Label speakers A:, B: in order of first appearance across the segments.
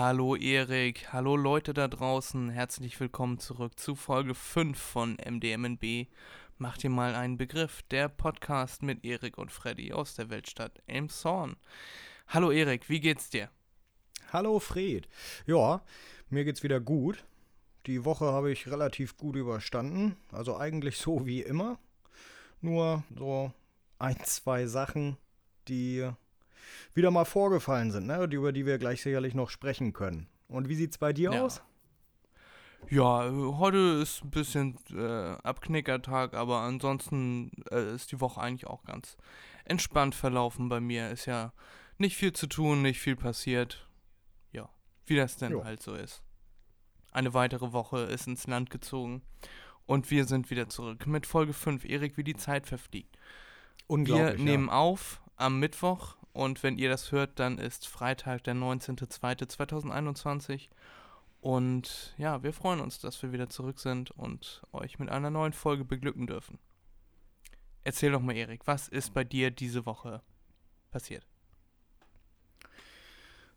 A: Hallo Erik, hallo Leute da draußen, herzlich willkommen zurück zu Folge 5 von MDMNB. Macht dir mal einen Begriff, der Podcast mit Erik und Freddy aus der Weltstadt Elmshorn. Hallo Erik, wie geht's dir?
B: Hallo Fred. Ja, mir geht's wieder gut. Die Woche habe ich relativ gut überstanden, also eigentlich so wie immer. Nur so ein, zwei Sachen, die wieder mal vorgefallen sind, ne? über die wir gleich sicherlich noch sprechen können. Und wie sieht's bei dir ja. aus?
A: Ja, heute ist ein bisschen äh, Abknickertag, aber ansonsten äh, ist die Woche eigentlich auch ganz entspannt verlaufen bei mir. Ist ja nicht viel zu tun, nicht viel passiert. Ja, wie das denn jo. halt so ist. Eine weitere Woche ist ins Land gezogen und wir sind wieder zurück mit Folge 5. Erik, wie die Zeit verfliegt. Unglaublich. Wir nehmen ja. auf am Mittwoch und wenn ihr das hört, dann ist Freitag, der 19.02.2021. Und ja, wir freuen uns, dass wir wieder zurück sind und euch mit einer neuen Folge beglücken dürfen. Erzähl doch mal, Erik, was ist bei dir diese Woche passiert?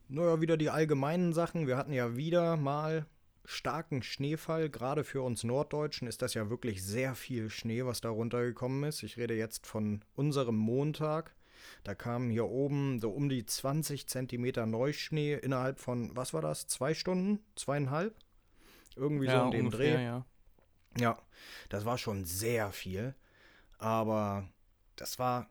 B: Naja, wieder die allgemeinen Sachen. Wir hatten ja wieder mal starken Schneefall. Gerade für uns Norddeutschen ist das ja wirklich sehr viel Schnee, was da runtergekommen ist. Ich rede jetzt von unserem Montag. Da kamen hier oben so um die 20 Zentimeter Neuschnee innerhalb von, was war das, zwei Stunden? Zweieinhalb? Irgendwie ja, so in dem ungefähr, Dreh. Ja. ja, das war schon sehr viel. Aber das war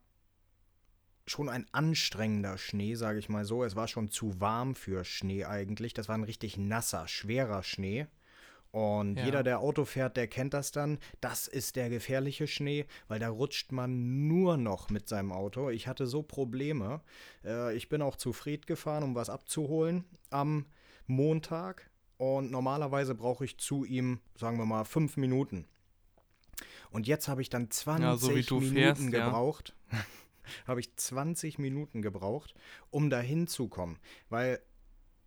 B: schon ein anstrengender Schnee, sage ich mal so. Es war schon zu warm für Schnee eigentlich. Das war ein richtig nasser, schwerer Schnee. Und ja. jeder, der Auto fährt, der kennt das dann. Das ist der gefährliche Schnee, weil da rutscht man nur noch mit seinem Auto. Ich hatte so Probleme. Äh, ich bin auch zu Fried gefahren, um was abzuholen am Montag. Und normalerweise brauche ich zu ihm, sagen wir mal, fünf Minuten. Und jetzt habe ich dann 20 ja, so Minuten fährst, gebraucht. Ja. habe ich 20 Minuten gebraucht, um da hinzukommen. Weil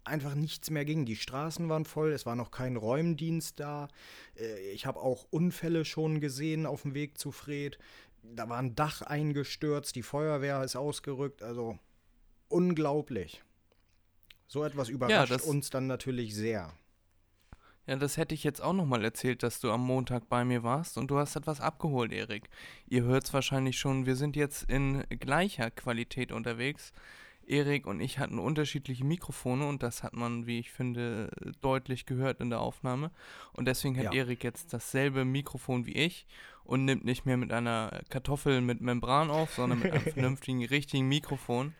B: einfach nichts mehr ging. Die Straßen waren voll, es war noch kein Räumdienst da. Äh, ich habe auch Unfälle schon gesehen auf dem Weg zu Fred. Da war ein Dach eingestürzt, die Feuerwehr ist ausgerückt, also unglaublich. So etwas überrascht ja, uns dann natürlich sehr.
A: Ja, das hätte ich jetzt auch nochmal erzählt, dass du am Montag bei mir warst und du hast etwas abgeholt, Erik. Ihr hört es wahrscheinlich schon, wir sind jetzt in gleicher Qualität unterwegs. Erik und ich hatten unterschiedliche Mikrofone und das hat man, wie ich finde, deutlich gehört in der Aufnahme. Und deswegen hat ja. Erik jetzt dasselbe Mikrofon wie ich und nimmt nicht mehr mit einer Kartoffel mit Membran auf, sondern mit einem vernünftigen, richtigen Mikrofon.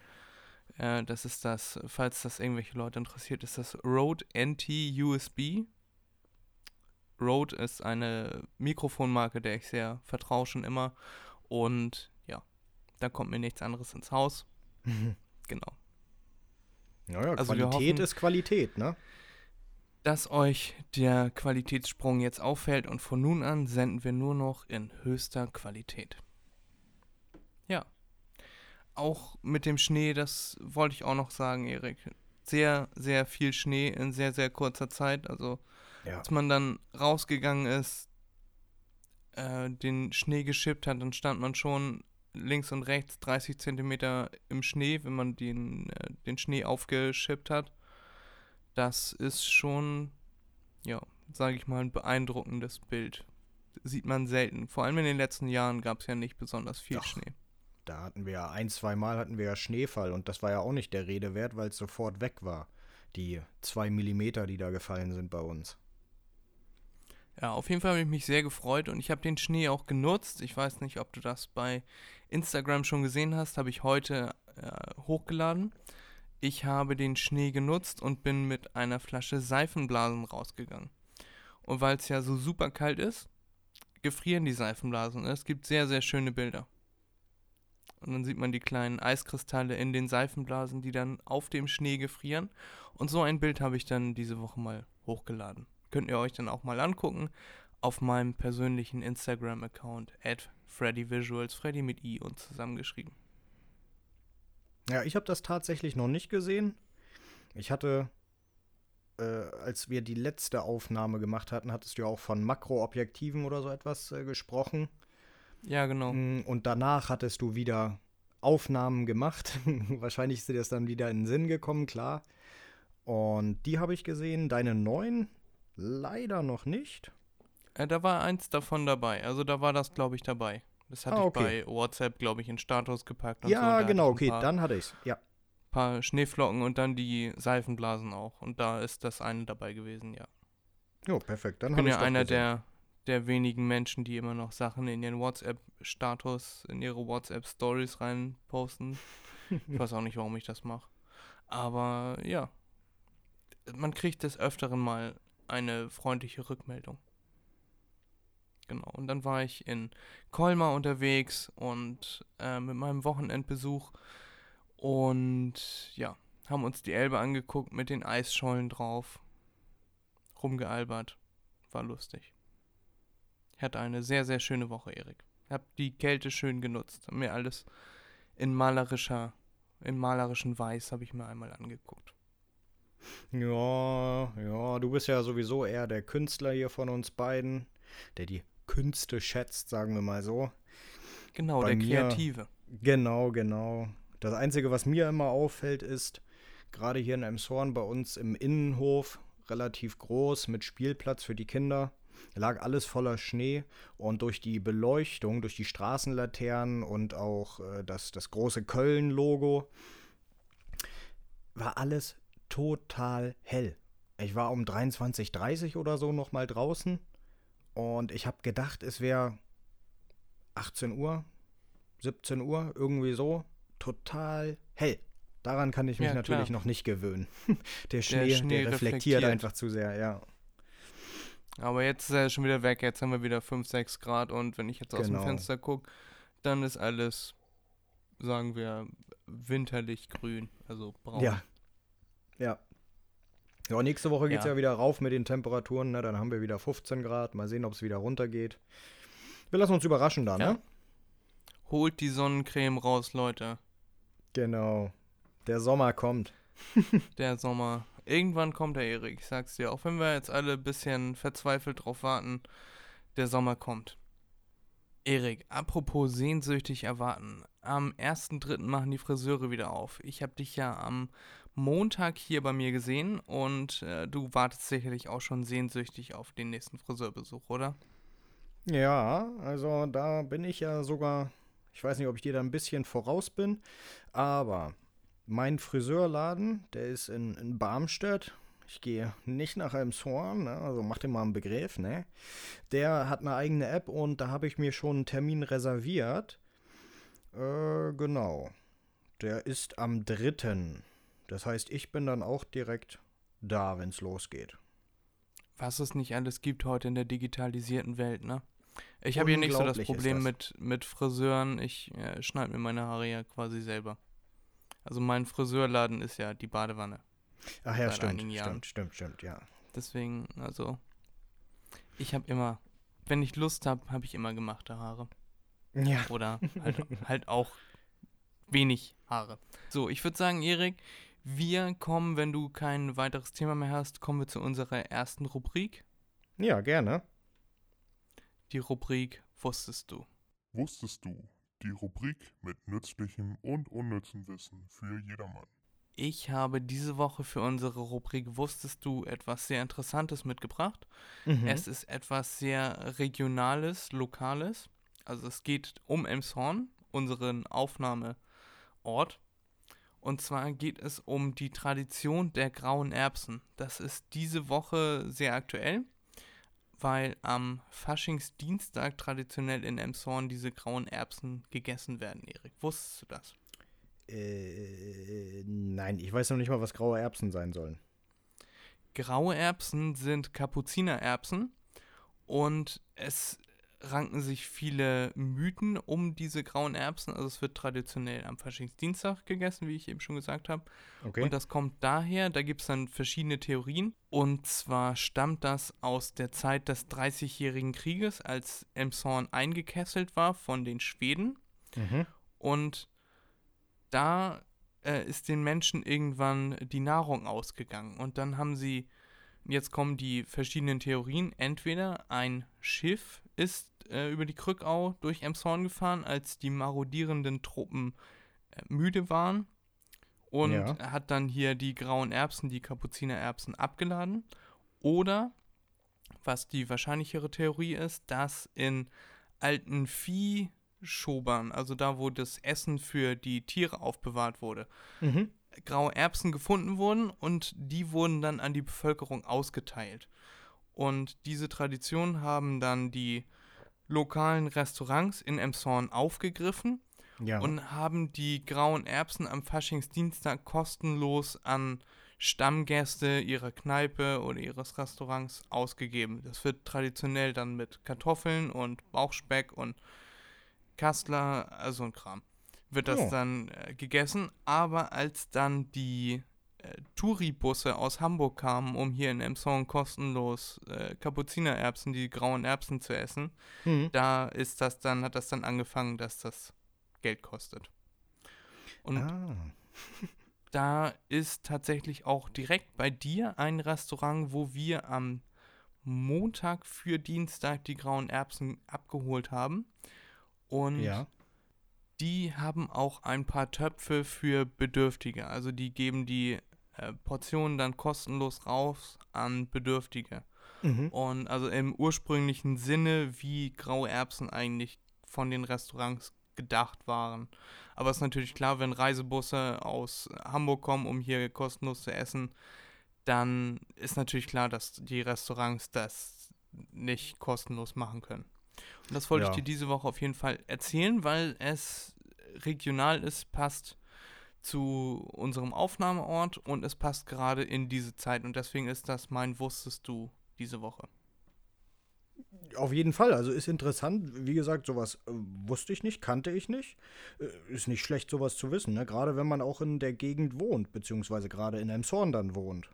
A: Äh, das ist das, falls das irgendwelche Leute interessiert, ist das Rode NT USB. Rode ist eine Mikrofonmarke, der ich sehr vertraue schon immer. Und ja, da kommt mir nichts anderes ins Haus. Genau.
B: Naja, also Qualität hoffen, ist Qualität, ne?
A: Dass euch der Qualitätssprung jetzt auffällt und von nun an senden wir nur noch in höchster Qualität. Ja. Auch mit dem Schnee, das wollte ich auch noch sagen, Erik. Sehr, sehr viel Schnee in sehr, sehr kurzer Zeit. Also, ja. als man dann rausgegangen ist, äh, den Schnee geschippt hat, dann stand man schon links und rechts 30 Zentimeter im Schnee, wenn man den, äh, den Schnee aufgeschippt hat. Das ist schon, ja, sage ich mal, ein beeindruckendes Bild. Sieht man selten. Vor allem in den letzten Jahren gab es ja nicht besonders viel Ach, Schnee.
B: Da hatten wir ja ein, zwei Mal hatten wir ja Schneefall und das war ja auch nicht der Rede wert, weil es sofort weg war. Die zwei Millimeter, die da gefallen sind bei uns.
A: Ja, auf jeden Fall habe ich mich sehr gefreut und ich habe den Schnee auch genutzt. Ich weiß nicht, ob du das bei Instagram schon gesehen hast, habe ich heute äh, hochgeladen. Ich habe den Schnee genutzt und bin mit einer Flasche Seifenblasen rausgegangen. Und weil es ja so super kalt ist, gefrieren die Seifenblasen. Es gibt sehr, sehr schöne Bilder. Und dann sieht man die kleinen Eiskristalle in den Seifenblasen, die dann auf dem Schnee gefrieren. Und so ein Bild habe ich dann diese Woche mal hochgeladen. Könnt ihr euch dann auch mal angucken auf meinem persönlichen Instagram-Account at FreddyVisuals, Freddy mit I und zusammengeschrieben.
B: Ja, ich habe das tatsächlich noch nicht gesehen. Ich hatte, äh, als wir die letzte Aufnahme gemacht hatten, hattest du ja auch von Makroobjektiven oder so etwas äh, gesprochen.
A: Ja, genau. Mm,
B: und danach hattest du wieder Aufnahmen gemacht. Wahrscheinlich ist dir das dann wieder in den Sinn gekommen, klar. Und die habe ich gesehen. Deine neuen leider noch nicht.
A: Äh, da war eins davon dabei. Also da war das, glaube ich, dabei. Das hatte
B: Ah, okay.
A: ich bei WhatsApp, glaube ich, in Status gepackt. Und
B: ja,
A: so.
B: Genau,
A: ich
B: okay,
A: paar,
B: dann hatte ich's. Ja.
A: paar Schneeflocken und dann die Seifenblasen auch. Und da ist das eine dabei gewesen, ja.
B: Jo, perfekt. Dann
A: Ich bin
B: ich
A: ja einer der, der wenigen Menschen, die immer noch Sachen in ihren WhatsApp-Status, in ihre WhatsApp-Stories reinposten. Ich weiß auch nicht, warum ich das mache. Aber ja, man kriegt des Öfteren mal eine freundliche Rückmeldung. Genau, und dann war ich in Colmar unterwegs und äh, mit meinem Wochenendbesuch und ja, haben uns die Elbe angeguckt mit den Eisschollen drauf, rumgealbert, war lustig. Ich hatte eine sehr, sehr schöne Woche, Erik. Hab die Kälte schön genutzt, mir alles in malerischer, in malerischen Weiß habe ich mir einmal angeguckt.
B: Ja, ja, du bist ja sowieso eher der Künstler hier von uns beiden, der die Künste schätzt, sagen wir mal so.
A: Genau,
B: Bei
A: der
B: mir-
A: Kreative.
B: Genau, genau. Das Einzige, was mir immer auffällt, ist, gerade hier in Emshorn bei uns im Innenhof, relativ groß, mit Spielplatz für die Kinder, lag alles voller Schnee und durch die Beleuchtung, durch die Straßenlaternen und auch äh, das, das große Köln-Logo, war alles total hell. Ich war um 23.30 oder so nochmal draußen und ich habe gedacht, es wäre 18 Uhr, 17 Uhr, irgendwie so. Total hell. Daran kann ich mich
A: Ja,
B: natürlich noch nicht gewöhnen. Der Schnee, der,
A: Schnee
B: reflektiert,
A: reflektiert.
B: einfach zu sehr, ja.
A: Aber jetzt ist er schon wieder weg. Jetzt haben wir wieder 5, 6 Grad und wenn ich jetzt aus
B: Genau.
A: dem Fenster gucke, dann ist alles, sagen wir, winterlich grün, also braun.
B: Ja. Ja. Ja, nächste Woche geht es ja.
A: Ja.
B: wieder rauf mit den Temperaturen. Ne? Dann haben wir wieder 15 Grad. Mal sehen, ob es wieder runtergeht. Wir lassen uns überraschen dann,
A: Ja.
B: ne?
A: Holt die Sonnencreme raus, Leute.
B: Genau. Der Sommer kommt.
A: Der Sommer. Irgendwann kommt der Erik, ich sag's dir. Auch wenn wir jetzt alle ein bisschen verzweifelt drauf warten, der Sommer kommt. Erik, apropos sehnsüchtig erwarten. Am 1.3. machen die Friseure wieder auf. Ich habe dich ja am Montag hier bei mir gesehen und äh, du wartest sicherlich auch schon sehnsüchtig auf den nächsten Friseurbesuch, oder?
B: Ja, also da bin ich ja sogar, ich weiß nicht, ob ich dir da ein bisschen voraus bin, aber mein Friseurladen, der ist in, in Barmstedt. Ich gehe nicht nach Elmshorn, ne? also mach dir mal einen Begriff, ne? Der hat eine eigene App und da habe ich mir schon einen Termin reserviert. Äh, genau. Der ist am 3. Das heißt, ich bin dann auch direkt da, wenn es losgeht.
A: Was es nicht alles gibt heute in der digitalisierten Welt, ne? Ich habe hier nicht so das Problem
B: das.
A: mit, mit Friseuren. Ich äh, schneide mir meine Haare ja quasi selber. Also mein Friseurladen ist ja die Badewanne.
B: Ach ja, stimmt, stimmt, stimmt, stimmt, ja.
A: Deswegen, also, ich habe immer, wenn ich Lust habe, habe ich immer gemachte Haare.
B: Ja,
A: Oder halt, halt auch wenig Haare. So, ich würde sagen, Erik, wir kommen, wenn du kein weiteres Thema mehr hast, kommen wir zu unserer ersten Rubrik.
B: ja, gerne.
A: Die Rubrik Wusstest du?
C: Wusstest du? Die Rubrik mit nützlichem und unnützem Wissen für jedermann.
A: Ich habe diese Woche für unsere Rubrik Wusstest du etwas sehr Interessantes mitgebracht.
B: Mhm.
A: Es ist etwas sehr Regionales, Lokales. Also es geht um Elmshorn, unseren Aufnahmeort. Und zwar geht es um die Tradition der grauen Erbsen. Das ist diese Woche sehr aktuell, weil am Faschingsdienstag traditionell in Elmshorn diese grauen Erbsen gegessen werden, Erik. Wusstest du das?
B: Äh, nein, ich weiß noch nicht mal, was graue Erbsen sein sollen.
A: Graue Erbsen sind Kapuzinererbsen und es ranken sich viele Mythen um diese grauen Erbsen. Also es wird traditionell am Faschingsdienstag gegessen, wie ich eben schon gesagt habe.
B: Okay.
A: Und das kommt daher, da gibt es dann verschiedene Theorien. Und zwar stammt das aus der Zeit des Dreißigjährigen Krieges, als Elmshorn eingekesselt war von den Schweden.
B: mhm.
A: Und da äh, ist den Menschen irgendwann die Nahrung ausgegangen. Und dann haben sie, jetzt kommen die verschiedenen Theorien, entweder ein Schiff ist äh, über die Krückau durch Emshorn gefahren, als die marodierenden Truppen äh, müde waren. und
B: Ja.
A: hat dann hier die grauen Erbsen, die Kapuzinererbsen abgeladen. Oder, was die wahrscheinlichere Theorie ist, dass in alten Viehschobern, also da, wo das Essen für die Tiere aufbewahrt wurde,
B: Mhm.
A: graue Erbsen gefunden wurden und die wurden dann an die Bevölkerung ausgeteilt. Und diese Tradition haben dann die lokalen Restaurants in Emshorn aufgegriffen
B: Ja.
A: und haben die grauen Erbsen am Faschingsdienstag kostenlos an Stammgäste ihrer Kneipe oder ihres Restaurants ausgegeben. Das wird traditionell dann mit Kartoffeln und Bauchspeck und Kassler, also ein Kram, wird das
B: Oh.
A: dann äh, gegessen. Aber als dann die Touribusse aus Hamburg kamen, um hier in Emshorn kostenlos äh, Kapuzinererbsen, die grauen Erbsen zu essen,
B: mhm.
A: da ist das dann, hat das dann angefangen, dass das Geld kostet. Und
B: ah.
A: da ist tatsächlich auch direkt bei dir ein Restaurant, wo wir am Montag für Dienstag die grauen Erbsen abgeholt haben. Und
B: Ja.
A: die haben auch ein paar Töpfe für Bedürftige. Also die geben die äh, Portionen dann kostenlos raus an Bedürftige.
B: Mhm.
A: Und also im ursprünglichen Sinne, wie graue Erbsen eigentlich von den Restaurants gedacht waren. Aber es ist natürlich klar, wenn Reisebusse aus Hamburg kommen, um hier kostenlos zu essen, dann ist natürlich klar, dass die Restaurants das nicht kostenlos machen können. Und das wollte
B: Ja.
A: ich dir diese Woche auf jeden Fall erzählen, weil es regional ist, passt zu unserem Aufnahmeort und es passt gerade in diese Zeit. Und deswegen ist das mein Wusstest du diese Woche.
B: Auf jeden Fall, also ist interessant. Wie gesagt, sowas äh, wusste ich nicht, kannte ich nicht. Äh, ist nicht schlecht, sowas zu wissen, ne? gerade wenn man auch in der Gegend wohnt, beziehungsweise gerade in Elmshorn dann wohnt.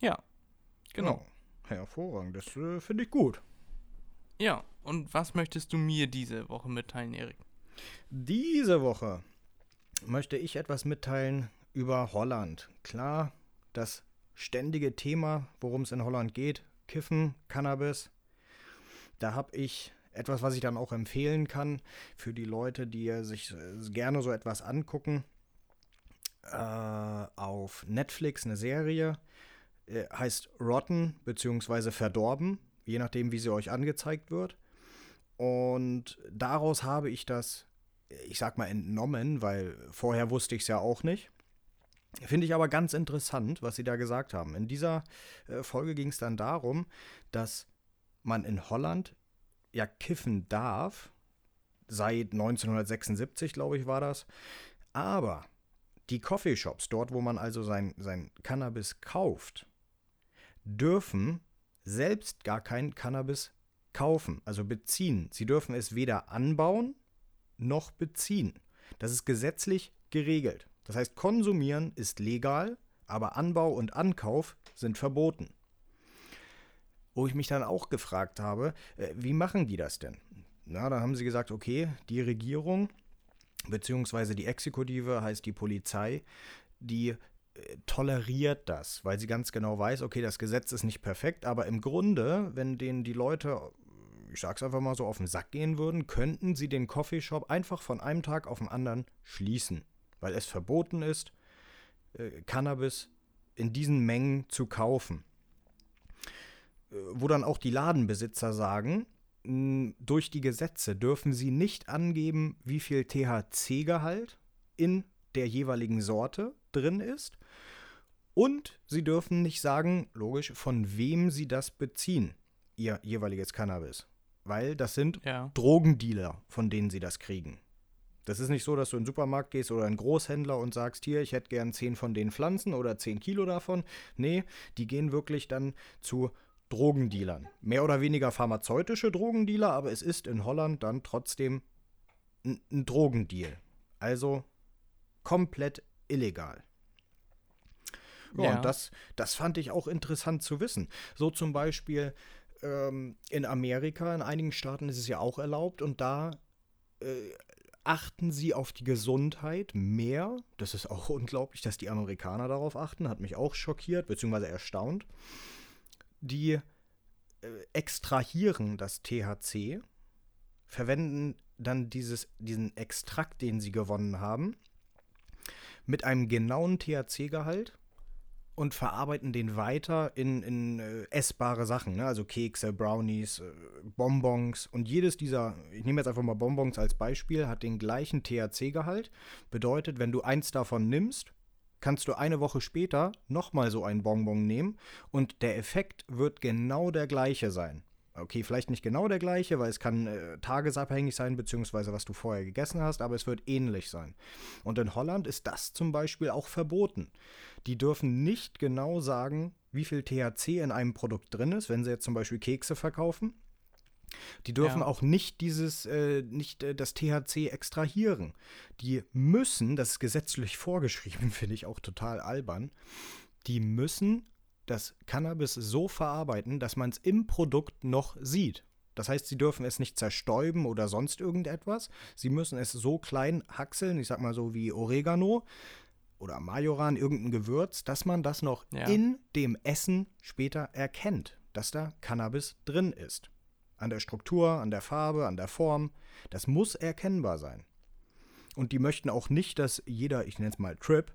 A: Ja, genau.
B: Ja, hervorragend, das äh, finde ich gut.
A: Ja, und was möchtest du mir diese Woche mitteilen, Erik?
B: Diese Woche möchte ich etwas mitteilen über Holland. Klar, das ständige Thema, worum es in Holland geht, Kiffen, Cannabis. Da habe ich etwas, was ich dann auch empfehlen kann für die Leute, die sich äh, gerne so etwas angucken. Äh, auf Netflix eine Serie, äh, heißt Rotten bzw. Verdorben, je nachdem, wie sie euch angezeigt wird. Und daraus habe ich das, ich sag mal, entnommen, weil vorher wusste ich es ja auch nicht. Finde ich aber ganz interessant, was sie da gesagt haben. In dieser äh, Folge ging es dann darum, dass man in Holland ja kiffen darf, seit 1976, glaube ich, war das. Aber die Coffeeshops, dort, wo man also sein, sein Cannabis kauft, dürfen selbst gar kein Cannabis kaufen, also beziehen. Sie dürfen es weder anbauen noch beziehen. Das ist gesetzlich geregelt. Das heißt, konsumieren ist legal, aber Anbau und Ankauf sind verboten. Wo ich mich dann auch gefragt habe, äh, wie machen die das denn? Na, da haben sie gesagt, okay, die Regierung beziehungsweise die Exekutive heißt die Polizei, die äh, toleriert das, weil sie ganz genau weiß, okay, das Gesetz ist nicht perfekt, aber im Grunde, wenn denen die Leute, ich sag's einfach mal so, auf den Sack gehen würden, könnten sie den Coffeeshop einfach von einem Tag auf den anderen schließen, weil es verboten ist, äh, Cannabis in diesen Mengen zu kaufen. Äh, Wo dann auch die Ladenbesitzer sagen, mh, durch die Gesetze dürfen sie nicht angeben, wie viel THC-Gehalt in der jeweiligen Sorte drin ist. Und sie dürfen nicht sagen, logisch, von wem sie das beziehen, ihr jeweiliges Cannabis. Weil das sind
A: Ja.
B: Drogendealer, von denen sie das kriegen. Das ist nicht so, dass du in den Supermarkt gehst oder einen Großhändler und sagst, hier, ich hätte gern 10 von den Pflanzen oder 10 Kilo davon. Nee, die gehen wirklich dann zu Drogendealern. Mehr oder weniger pharmazeutische Drogendealer, aber es ist in Holland dann trotzdem ein, ein Drogendeal. Also komplett illegal. Ja,
A: Ja.
B: und das, das fand ich auch interessant zu wissen. So zum Beispiel ähm, in Amerika, in einigen Staaten ist es ja auch erlaubt und da äh, achten sie auf die Gesundheit mehr. Das ist auch unglaublich, dass die Amerikaner darauf achten, hat mich auch schockiert bzw. erstaunt. Die äh, extrahieren das THC, verwenden dann dieses, diesen Extrakt, den sie gewonnen haben, mit einem genauen THC-Gehalt und verarbeiten den weiter in, in äh, essbare Sachen, ne? also Kekse, Brownies, äh, Bonbons. Und jedes dieser, ich nehme jetzt einfach mal Bonbons als Beispiel, hat den gleichen THC-Gehalt. Bedeutet, wenn du eins davon nimmst, kannst du eine Woche später nochmal so ein Bonbon nehmen und der Effekt wird genau der gleiche sein. Okay, vielleicht nicht genau der gleiche, weil es kann äh, tagesabhängig sein, beziehungsweise was du vorher gegessen hast, aber es wird ähnlich sein. Und in Holland ist das zum Beispiel auch verboten. Die dürfen nicht genau sagen, wie viel THC in einem Produkt drin ist, wenn sie jetzt zum Beispiel Kekse verkaufen. Die dürfen ja. auch nicht dieses, äh, nicht äh, das THC extrahieren. Die müssen, das ist gesetzlich vorgeschrieben, finde ich auch total albern, die müssen das Cannabis so verarbeiten, dass man es im Produkt noch sieht. Das heißt, sie dürfen es nicht zerstäuben oder sonst irgendetwas. Sie müssen es so klein hackseln, ich sag mal so wie Oregano oder Majoran, irgendein Gewürz, dass man das noch ja. in dem Essen später erkennt, dass da Cannabis drin ist. An der Struktur, an der Farbe, an der Form. Das muss erkennbar sein. Und die möchten auch nicht, dass jeder, ich nenne es mal Trip,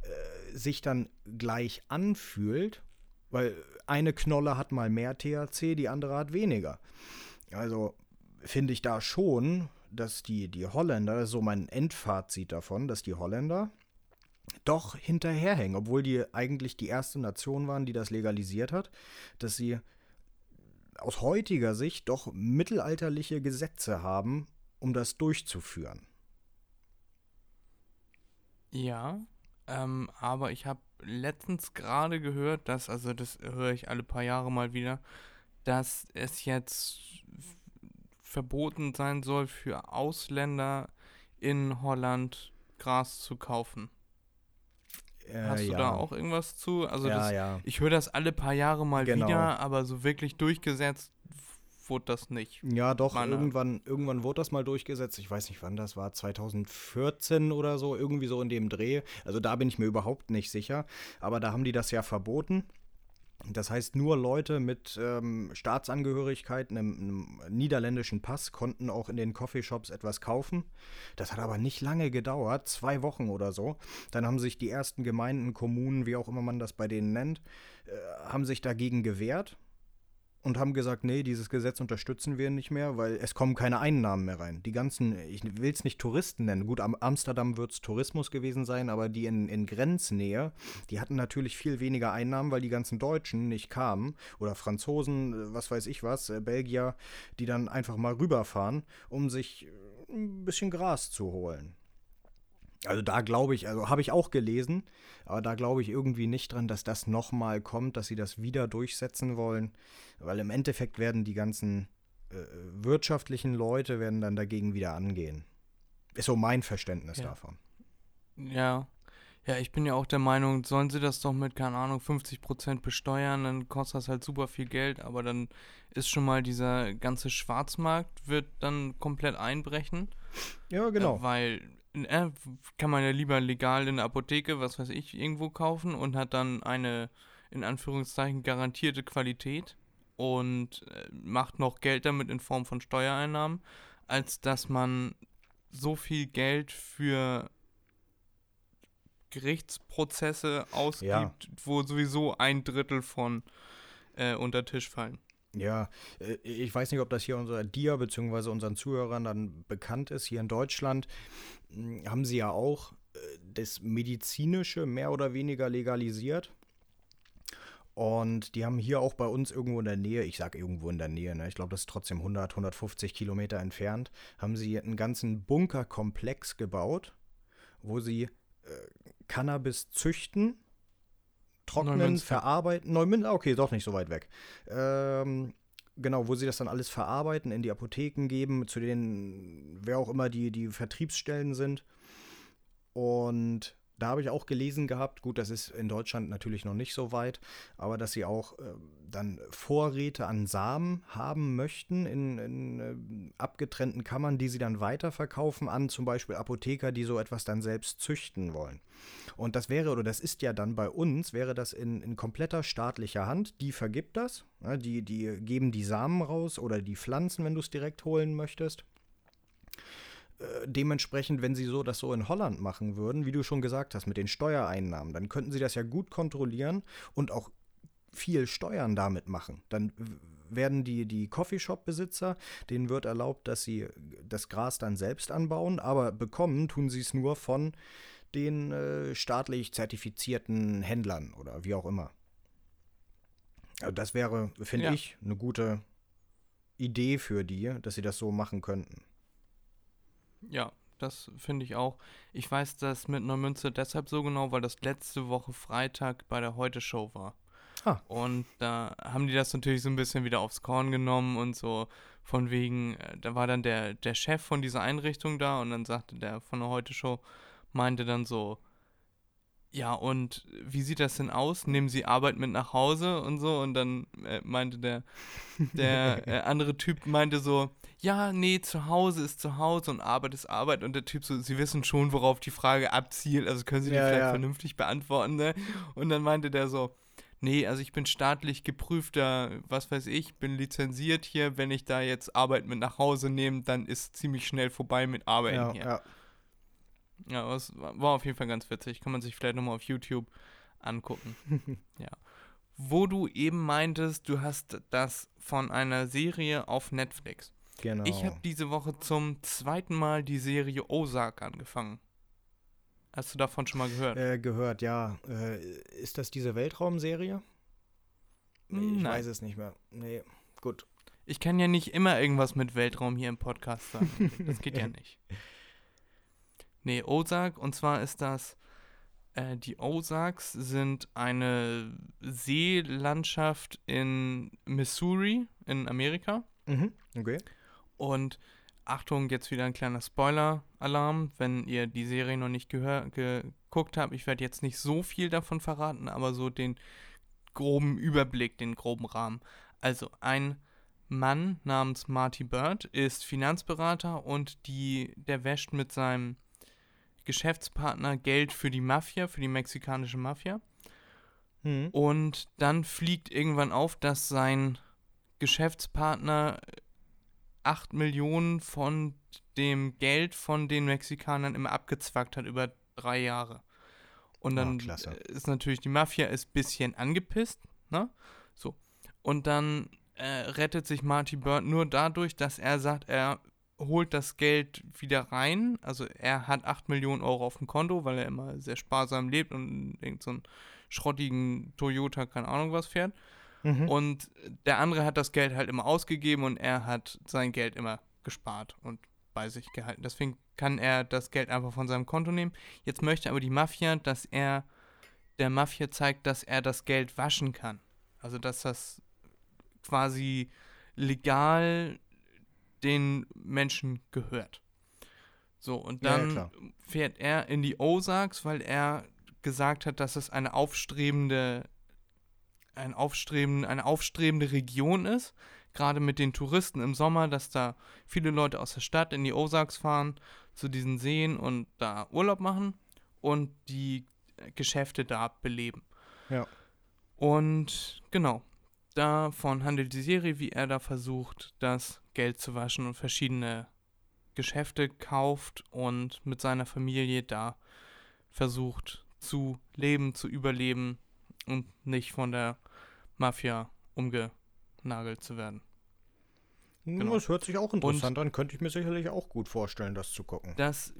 B: äh, sich dann gleich anfühlt weil eine Knolle hat mal mehr THC, die andere hat weniger. Also finde ich da schon, dass die, die Holländer, so mein Endfazit davon, dass die Holländer doch hinterherhängen, obwohl die eigentlich die erste Nation waren, die das legalisiert hat, dass sie aus heutiger Sicht doch mittelalterliche Gesetze haben, um das durchzuführen.
A: Ja, ähm, aber ich habe letztens gerade gehört, dass, also das höre ich alle paar Jahre mal wieder, dass es jetzt verboten sein soll für Ausländer in Holland Gras zu kaufen. Äh, Hast du ja. da auch irgendwas zu? Also
B: ja,
A: das,
B: ja.
A: ich höre das alle paar Jahre mal genau. wieder, aber so wirklich durchgesetzt wurde das nicht.
B: Ja, doch, irgendwann, irgendwann wurde das mal durchgesetzt. Ich weiß nicht, wann das war, 2014 oder so, irgendwie so in dem Dreh. Also da bin ich mir überhaupt nicht sicher. Aber da haben die das ja verboten. Das heißt, nur Leute mit ähm, Staatsangehörigkeit, einem, einem, niederländischen Pass, konnten auch in den Coffeeshops etwas kaufen. Das hat aber nicht lange gedauert, zwei Wochen oder so. Dann haben sich die ersten Gemeinden, Kommunen, wie auch immer man das bei denen nennt, äh, haben sich dagegen gewehrt und haben gesagt, nee, dieses Gesetz unterstützen wir nicht mehr, weil es kommen keine Einnahmen mehr rein. Die ganzen, ich will es nicht Touristen nennen, gut, am Amsterdam wird es Tourismus gewesen sein, aber die in, in Grenznähe, die hatten natürlich viel weniger Einnahmen, weil die ganzen Deutschen nicht kamen oder Franzosen, was weiß ich was, äh, Belgier, die dann einfach mal rüberfahren, um sich äh, ein bisschen Gras zu holen. Also da glaube ich, also habe ich auch gelesen, aber da glaube ich irgendwie nicht dran, dass das nochmal kommt, dass sie das wieder durchsetzen wollen, weil im Endeffekt werden die ganzen äh, wirtschaftlichen Leute werden dann dagegen wieder angehen. Ist so mein Verständnis
A: ja.
B: davon.
A: Ja. Ja, ich bin ja auch der Meinung, sollen sie das doch mit, keine Ahnung, 50% besteuern, dann kostet das halt super viel Geld, aber dann ist schon mal dieser ganze Schwarzmarkt wird dann komplett einbrechen.
B: Ja, genau.
A: Äh, weil äh, kann man ja lieber legal in der Apotheke, was weiß ich, irgendwo kaufen und hat dann eine, in Anführungszeichen, garantierte Qualität und äh, macht noch Geld damit in Form von Steuereinnahmen, als dass man so viel Geld für Gerichtsprozesse ausgibt, ja. wo sowieso ein Drittel von äh, unter Tisch fallen.
B: Ja, äh, ich weiß nicht, ob das hier unser dir bzw. unseren Zuhörern dann bekannt ist. Hier in Deutschland hm, haben sie ja auch äh, das Medizinische mehr oder weniger legalisiert. Und die haben hier auch bei uns irgendwo in der Nähe, ich sage irgendwo in der Nähe, ne, ich glaube, das ist trotzdem 100, 150 Kilometer entfernt, haben sie einen ganzen Bunkerkomplex gebaut, wo sie äh, Cannabis züchten trocknen, verarbeiten. Neumünster, okay, doch nicht so weit weg. Ähm, genau, wo sie das dann alles verarbeiten, in die Apotheken geben, zu denen, wer auch immer die, die Vertriebsstellen sind. Und da habe ich auch gelesen gehabt, gut, das ist in Deutschland natürlich noch nicht so weit, aber dass sie auch äh, dann Vorräte an Samen haben möchten in, in äh, abgetrennten Kammern, die sie dann weiterverkaufen an zum Beispiel Apotheker, die so etwas dann selbst züchten wollen. Und das wäre, oder das ist ja dann bei uns, wäre das in, in kompletter staatlicher Hand. Die vergibt das, ne, die, die geben die Samen raus oder die Pflanzen, wenn du es direkt holen möchtest. Äh, dementsprechend, wenn sie so das so in Holland machen würden, wie du schon gesagt hast, mit den Steuereinnahmen, dann könnten sie das ja gut kontrollieren und auch viel Steuern damit machen. Dann werden die, die Coffeeshop-Besitzer, denen wird erlaubt, dass sie das Gras dann selbst anbauen, aber bekommen tun sie es nur von den äh, staatlich zertifizierten Händlern oder wie auch immer. Also das wäre, finde
A: Ja.
B: ich, eine gute Idee für die, dass sie das so machen könnten.
A: Ja, das finde ich auch. Ich weiß das mit Neumünster deshalb so genau, weil das letzte Woche Freitag bei der Heute-Show war.
B: Ah.
A: Und da haben die das natürlich so ein bisschen wieder aufs Korn genommen und so von wegen, äh, da war dann der, der Chef von dieser Einrichtung da und dann sagte der von der Heute-Show, meinte dann so, ja, und wie sieht das denn aus? Nehmen Sie Arbeit mit nach Hause und so? Und dann äh, meinte der, der äh, andere Typ meinte so, ja, nee, zu Hause ist zu Hause und Arbeit ist Arbeit. Und der Typ so, Sie wissen schon, worauf die Frage abzielt, also können Sie die
B: Ja,
A: vielleicht
B: ja.
A: vernünftig beantworten, ne? Und dann meinte der so, nee, also ich bin staatlich geprüfter, was weiß ich, bin lizenziert hier. Wenn ich da jetzt Arbeit mit nach Hause nehme, dann ist ziemlich schnell vorbei mit Arbeiten
B: Ja,
A: hier.
B: ja.
A: Ja, aber es war war auf jeden Fall ganz witzig. Kann man sich vielleicht nochmal auf YouTube angucken. ja. Wo du eben meintest, du hast das von einer Serie auf Netflix.
B: Genau.
A: Ich habe diese Woche zum zweiten Mal die Serie Ozark angefangen. Hast du davon schon mal gehört?
B: äh, gehört, ja. Äh, ist das diese Weltraumserie? Nee, ich
A: Nein.
B: weiß es nicht mehr. Nee, gut.
A: Ich kann ja nicht immer irgendwas mit Weltraum hier im Podcast sagen. Das geht ja nicht. Nee, Ozark, und zwar ist das, äh, die Ozarks sind eine Seelandschaft in Missouri in Amerika.
B: Mhm. Okay.
A: Und Achtung, jetzt wieder ein kleiner Spoiler-Alarm, wenn ihr die Serie noch nicht gehör geguckt habt. Ich werde jetzt nicht so viel davon verraten, aber so den groben Überblick, den groben Rahmen. Also ein Mann namens Marty Bird ist Finanzberater und die, der wäscht mit seinem Geschäftspartner Geld für die Mafia, für die mexikanische Mafia.
B: Mhm.
A: Und dann fliegt irgendwann auf, dass sein Geschäftspartner 8 Millionen von dem Geld von den Mexikanern immer abgezwackt hat über drei Jahre. Und dann äh, ist natürlich die Mafia ist ein bisschen angepisst, ne? So. Und dann äh, rettet sich Marty Bird nur dadurch, dass er sagt, er holt das Geld wieder rein. Also er hat 8 Millionen Euro auf dem Konto, weil er immer sehr sparsam lebt und irgend so einen schrottigen Toyota, keine Ahnung was fährt.
B: Mhm.
A: Und der andere hat das Geld halt immer ausgegeben und er hat sein Geld immer gespart und bei sich gehalten. Deswegen kann er das Geld einfach von seinem Konto nehmen. Jetzt möchte aber die Mafia, dass er der Mafia zeigt, dass er das Geld waschen kann. Also dass das quasi legal den Menschen gehört. So, und
B: Ja, ja,
A: dann
B: klar.
A: fährt er in die Ozarks, weil er gesagt hat, dass es eine aufstrebende ein aufstreben, eine aufstrebende Region ist, gerade mit den Touristen im Sommer, dass da viele Leute aus der Stadt in die Ozarks fahren, zu diesen Seen und da Urlaub machen und die Geschäfte da beleben.
B: Ja.
A: Und genau, davon handelt die Serie, wie er da versucht, das Geld zu waschen und verschiedene Geschäfte kauft und mit seiner Familie da versucht zu leben, zu überleben und nicht von der Mafia umgenagelt zu werden. genau.
B: Das hört sich auch interessant an. Könnte ich mir sicherlich auch gut vorstellen, das zu gucken.
A: Das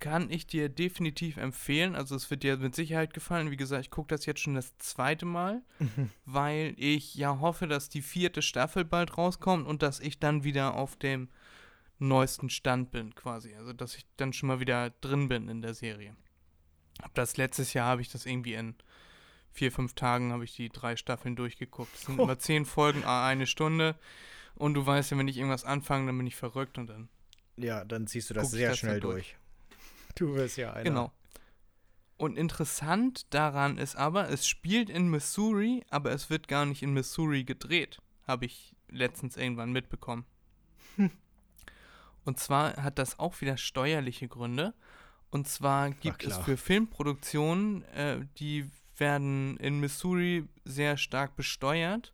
A: kann ich dir definitiv empfehlen. Also es wird dir mit Sicherheit gefallen. Wie gesagt, ich gucke das jetzt schon das zweite Mal, weil ich ja hoffe, dass die vierte Staffel bald rauskommt und dass ich dann wieder auf dem neuesten Stand bin, quasi. Also dass ich dann schon mal wieder drin bin in der Serie. Hab das letztes Jahr habe ich das irgendwie in vier, fünf Tagen habe ich die drei Staffeln durchgeguckt. Es sind immer zehn Folgen, eine Stunde. Und du weißt ja, wenn ich irgendwas anfange, dann bin ich verrückt und dann
B: Ja, dann ziehst du das sehr
A: das
B: schnell
A: durch.
B: durch. Du wirst ja einer.
A: Genau. Und interessant daran ist aber, es spielt in Missouri, aber es wird gar nicht in Missouri gedreht. Habe ich letztens irgendwann mitbekommen. Und zwar hat das auch wieder steuerliche Gründe. Und zwar gibt es für Filmproduktionen, äh, die werden in Missouri sehr stark besteuert.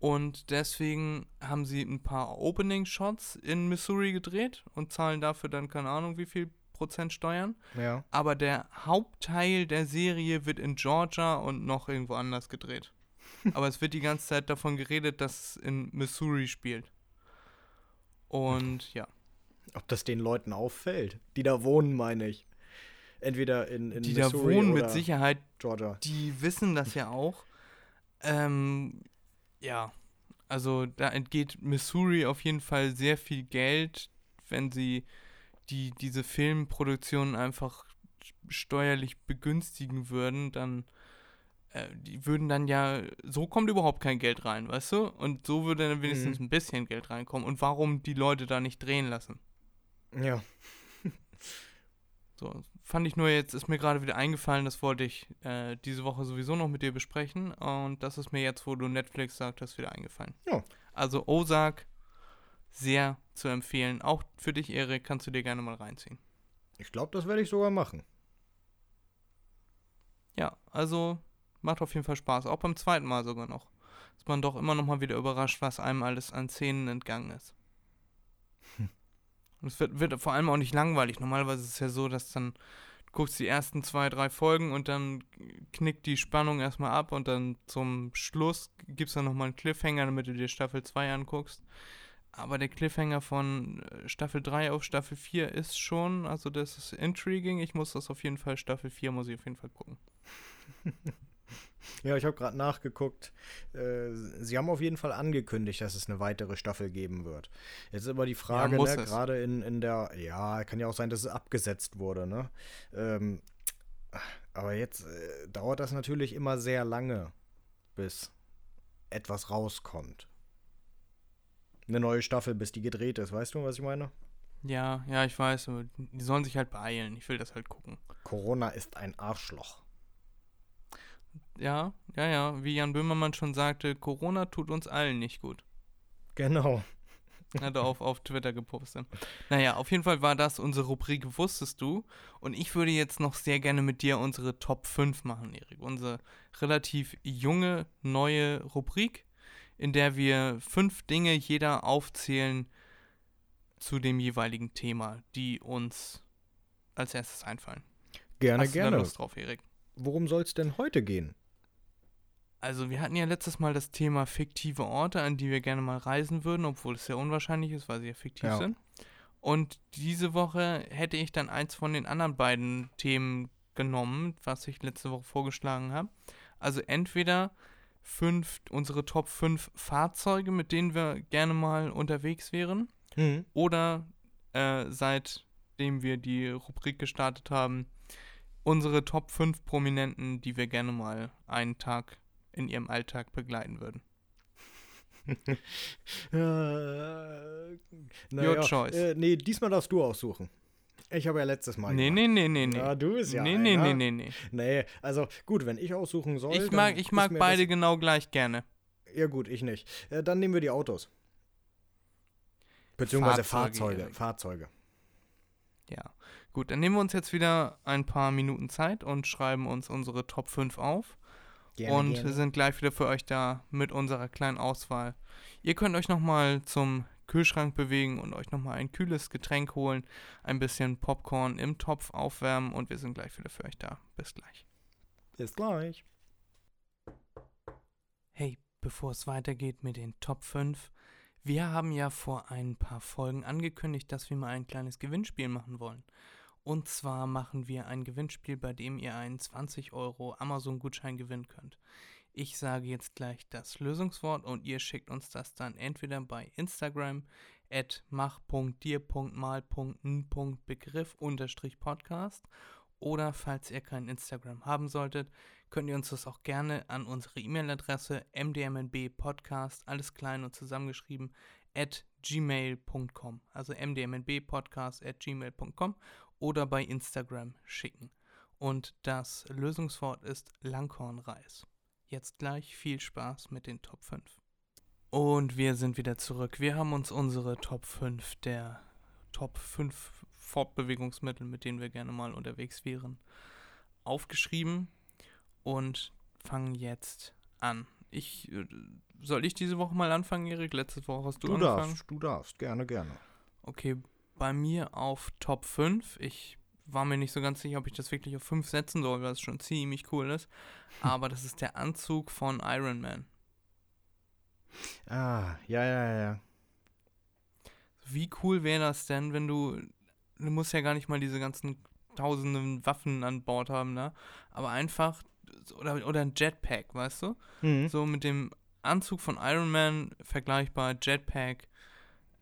A: Und deswegen haben sie ein paar Opening-Shots in Missouri gedreht und zahlen dafür dann keine Ahnung wie viel Prozent Steuern.
B: Ja.
A: Aber der Hauptteil der Serie wird in Georgia und noch irgendwo anders gedreht. Aber es wird die ganze Zeit davon geredet, dass es in Missouri spielt. Und ja.
B: Ob das den Leuten auffällt, die da wohnen, meine ich. Entweder in, in
A: Die
B: Missouri
A: da wohnen
B: oder
A: mit Sicherheit,
B: Georgia.
A: die wissen das ja auch. Ähm, ja, also da entgeht Missouri auf jeden Fall sehr viel Geld, wenn sie die, diese Filmproduktion einfach steuerlich begünstigen würden, dann äh, die würden dann ja, so kommt überhaupt kein Geld rein, weißt du? Und so würde dann wenigstens
B: Mhm.
A: ein bisschen Geld reinkommen. Und warum die Leute da nicht drehen lassen?
B: Ja.
A: So, fand ich nur jetzt, ist mir gerade wieder eingefallen, das wollte ich äh, diese Woche sowieso noch mit dir besprechen. Und das ist mir jetzt, wo du Netflix sagtest, wieder eingefallen.
B: Ja.
A: Also Ozark, sehr zu empfehlen. Auch für dich, Erik, kannst du dir gerne mal reinziehen.
B: Ich glaube, das werde ich sogar machen.
A: Ja, also macht auf jeden Fall Spaß. Auch beim zweiten Mal sogar noch. Ist man doch immer noch mal wieder überrascht, was einem alles an Szenen entgangen ist. Und es wird, wird vor allem auch nicht langweilig. Normalerweise ist es ja so, dass dann du guckst die ersten zwei, drei Folgen und dann knickt die Spannung erstmal ab und dann zum Schluss gibt es dann nochmal einen Cliffhanger, damit du dir Staffel 2 anguckst. Aber der Cliffhanger von äh, Staffel 3 auf Staffel 4 ist schon, also das ist intriguing. Ich muss das auf jeden Fall, Staffel 4 muss ich auf jeden Fall gucken.
B: Ja, ich habe gerade nachgeguckt. Äh, sie haben auf jeden Fall angekündigt, dass es eine weitere Staffel geben wird. Jetzt ist aber die Frage,
A: muss
B: ne, gerade in, in der, ja, kann ja auch sein, dass es abgesetzt wurde, ne? Ähm, aber jetzt äh, dauert das natürlich immer sehr lange, bis etwas rauskommt. Eine neue Staffel, bis die gedreht ist, weißt du, was ich meine?
A: Ja, ja, ich weiß, die sollen sich halt beeilen. Ich will das halt gucken.
B: Corona ist ein Arschloch.
A: Ja, ja, ja, wie Jan Böhmermann schon sagte, Corona tut uns allen nicht gut.
B: Genau.
A: Hat er auf, auf Twitter gepostet. Naja, auf jeden Fall war das unsere Rubrik Wusstest du? Und ich würde jetzt noch sehr gerne mit dir unsere Top 5 machen, Erik. Unsere relativ junge, neue Rubrik, in der wir fünf Dinge jeder aufzählen zu dem jeweiligen Thema, die uns als erstes einfallen.
B: Gerne,
A: Hast du da
B: gerne.
A: Lust drauf, Erik?
B: Worum soll es denn heute gehen?
A: Also wir hatten ja letztes Mal das Thema fiktive Orte, an die wir gerne mal reisen würden, obwohl es sehr unwahrscheinlich ist, weil sie ja fiktiv
B: Ja.
A: sind. Und diese Woche hätte ich dann eins von den anderen beiden Themen genommen, was ich letzte Woche vorgeschlagen habe. Also entweder fünf, unsere Top 5 Fahrzeuge, mit denen wir gerne mal unterwegs wären,
B: Mhm.
A: oder äh, seitdem wir die Rubrik gestartet haben, unsere Top 5 Prominenten, die wir gerne mal einen Tag in ihrem Alltag begleiten würden.
B: Äh,
A: Your choice.
B: Äh, nee, diesmal darfst du aussuchen. Ich habe ja letztes Mal.
A: Nee,
B: gemacht.
A: nee, nee, nee, nee.
B: Ja, du bist ja
A: nee, nee,
B: einer.
A: nee, nee, nee.
B: Nee, also gut, wenn ich aussuchen soll.
A: Ich mag, ich mag beide genau gleich gerne.
B: Ja, gut, ich nicht. Äh, dann nehmen wir die Autos. Beziehungsweise
A: Fahrzeuge,
B: Fahrzeuge. Fahrzeuge.
A: Ja. Gut, dann nehmen wir uns jetzt wieder ein paar Minuten Zeit und schreiben uns unsere Top 5 auf. Und wir sind gleich wieder für euch da mit unserer kleinen Auswahl. Ihr könnt euch nochmal zum Kühlschrank bewegen und euch nochmal ein kühles Getränk holen, ein bisschen Popcorn im Topf aufwärmen und wir sind gleich wieder für euch da. Bis gleich.
B: Bis gleich.
A: Hey, bevor es weitergeht mit den Top 5, wir haben ja vor ein paar Folgen angekündigt, dass wir mal ein kleines Gewinnspiel machen wollen. Und zwar machen wir ein Gewinnspiel, bei dem ihr einen 20 Euro Amazon-Gutschein gewinnen könnt. Ich sage jetzt gleich das Lösungswort und ihr schickt uns das dann entweder bei Instagram at mach.dir.mal.n.begriff Podcast oder falls ihr kein Instagram haben solltet, könnt ihr uns das auch gerne an unsere E-Mail-Adresse mdmnbpodcast, alles klein und zusammengeschrieben, at gmail.com, also mdmnbpodcast at gmail.com oder bei Instagram schicken. Und das Lösungswort ist Langhornreis. Jetzt gleich viel Spaß mit den Top 5. Und wir sind wieder zurück. Wir haben uns unsere Top 5 der Top 5 Fortbewegungsmittel, mit denen wir gerne mal unterwegs wären, aufgeschrieben und fangen jetzt an. Ich, äh, soll ich diese Woche mal anfangen, Erik? Letzte Woche hast du,
B: Du
A: angefangen.
B: darfst, du darfst, gerne, gerne.
A: Okay, bei mir auf Top 5. Ich war mir nicht so ganz sicher, ob ich das wirklich auf 5 setzen soll, weil es schon ziemlich cool ist. Aber das ist der Anzug von Iron Man.
B: Ah, ja, ja, ja.
A: Wie cool wäre das denn, wenn du. Du musst ja gar nicht mal diese ganzen tausenden Waffen an Bord haben, ne? Aber einfach. Oder, oder ein Jetpack, weißt du?
B: Mhm.
A: So mit dem Anzug von Iron Man vergleichbar, Jetpack,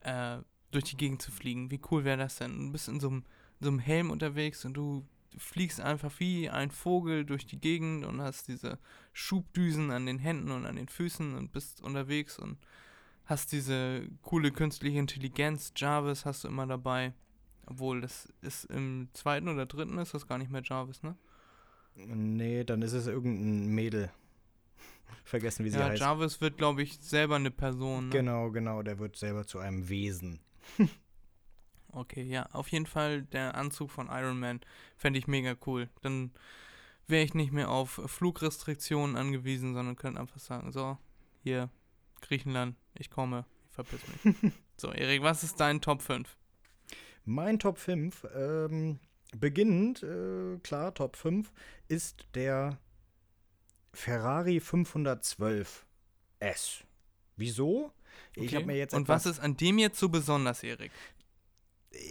A: äh, durch die Gegend zu fliegen. Wie cool wäre das denn? Du bist in so einem, in so einem Helm unterwegs und du fliegst einfach wie ein Vogel durch die Gegend und hast diese Schubdüsen an den Händen und an den Füßen und bist unterwegs und hast diese coole künstliche Intelligenz, Jarvis hast du immer dabei. Obwohl, das ist im zweiten oder dritten ist das gar nicht mehr Jarvis, ne?
B: Nee, dann ist es irgendein Mädel. Vergessen, wie sie
A: ja,
B: heißt.
A: Jarvis wird, glaube ich, selber eine Person. Ne?
B: Genau, genau, der wird selber zu einem Wesen.
A: Okay, ja, auf jeden Fall der Anzug von Iron Man fände ich mega cool. Dann wäre ich nicht mehr auf Flugrestriktionen angewiesen, sondern könnte einfach sagen, so, hier, Griechenland, ich komme, ich verpiss mich. so, Erik, was ist dein Top 5?
B: Mein Top 5, ähm, beginnend, äh, klar, Top 5, ist der Ferrari 512 S. Wieso? Ich habe mir jetzt
A: Und was ist an dem jetzt so besonders, Erik?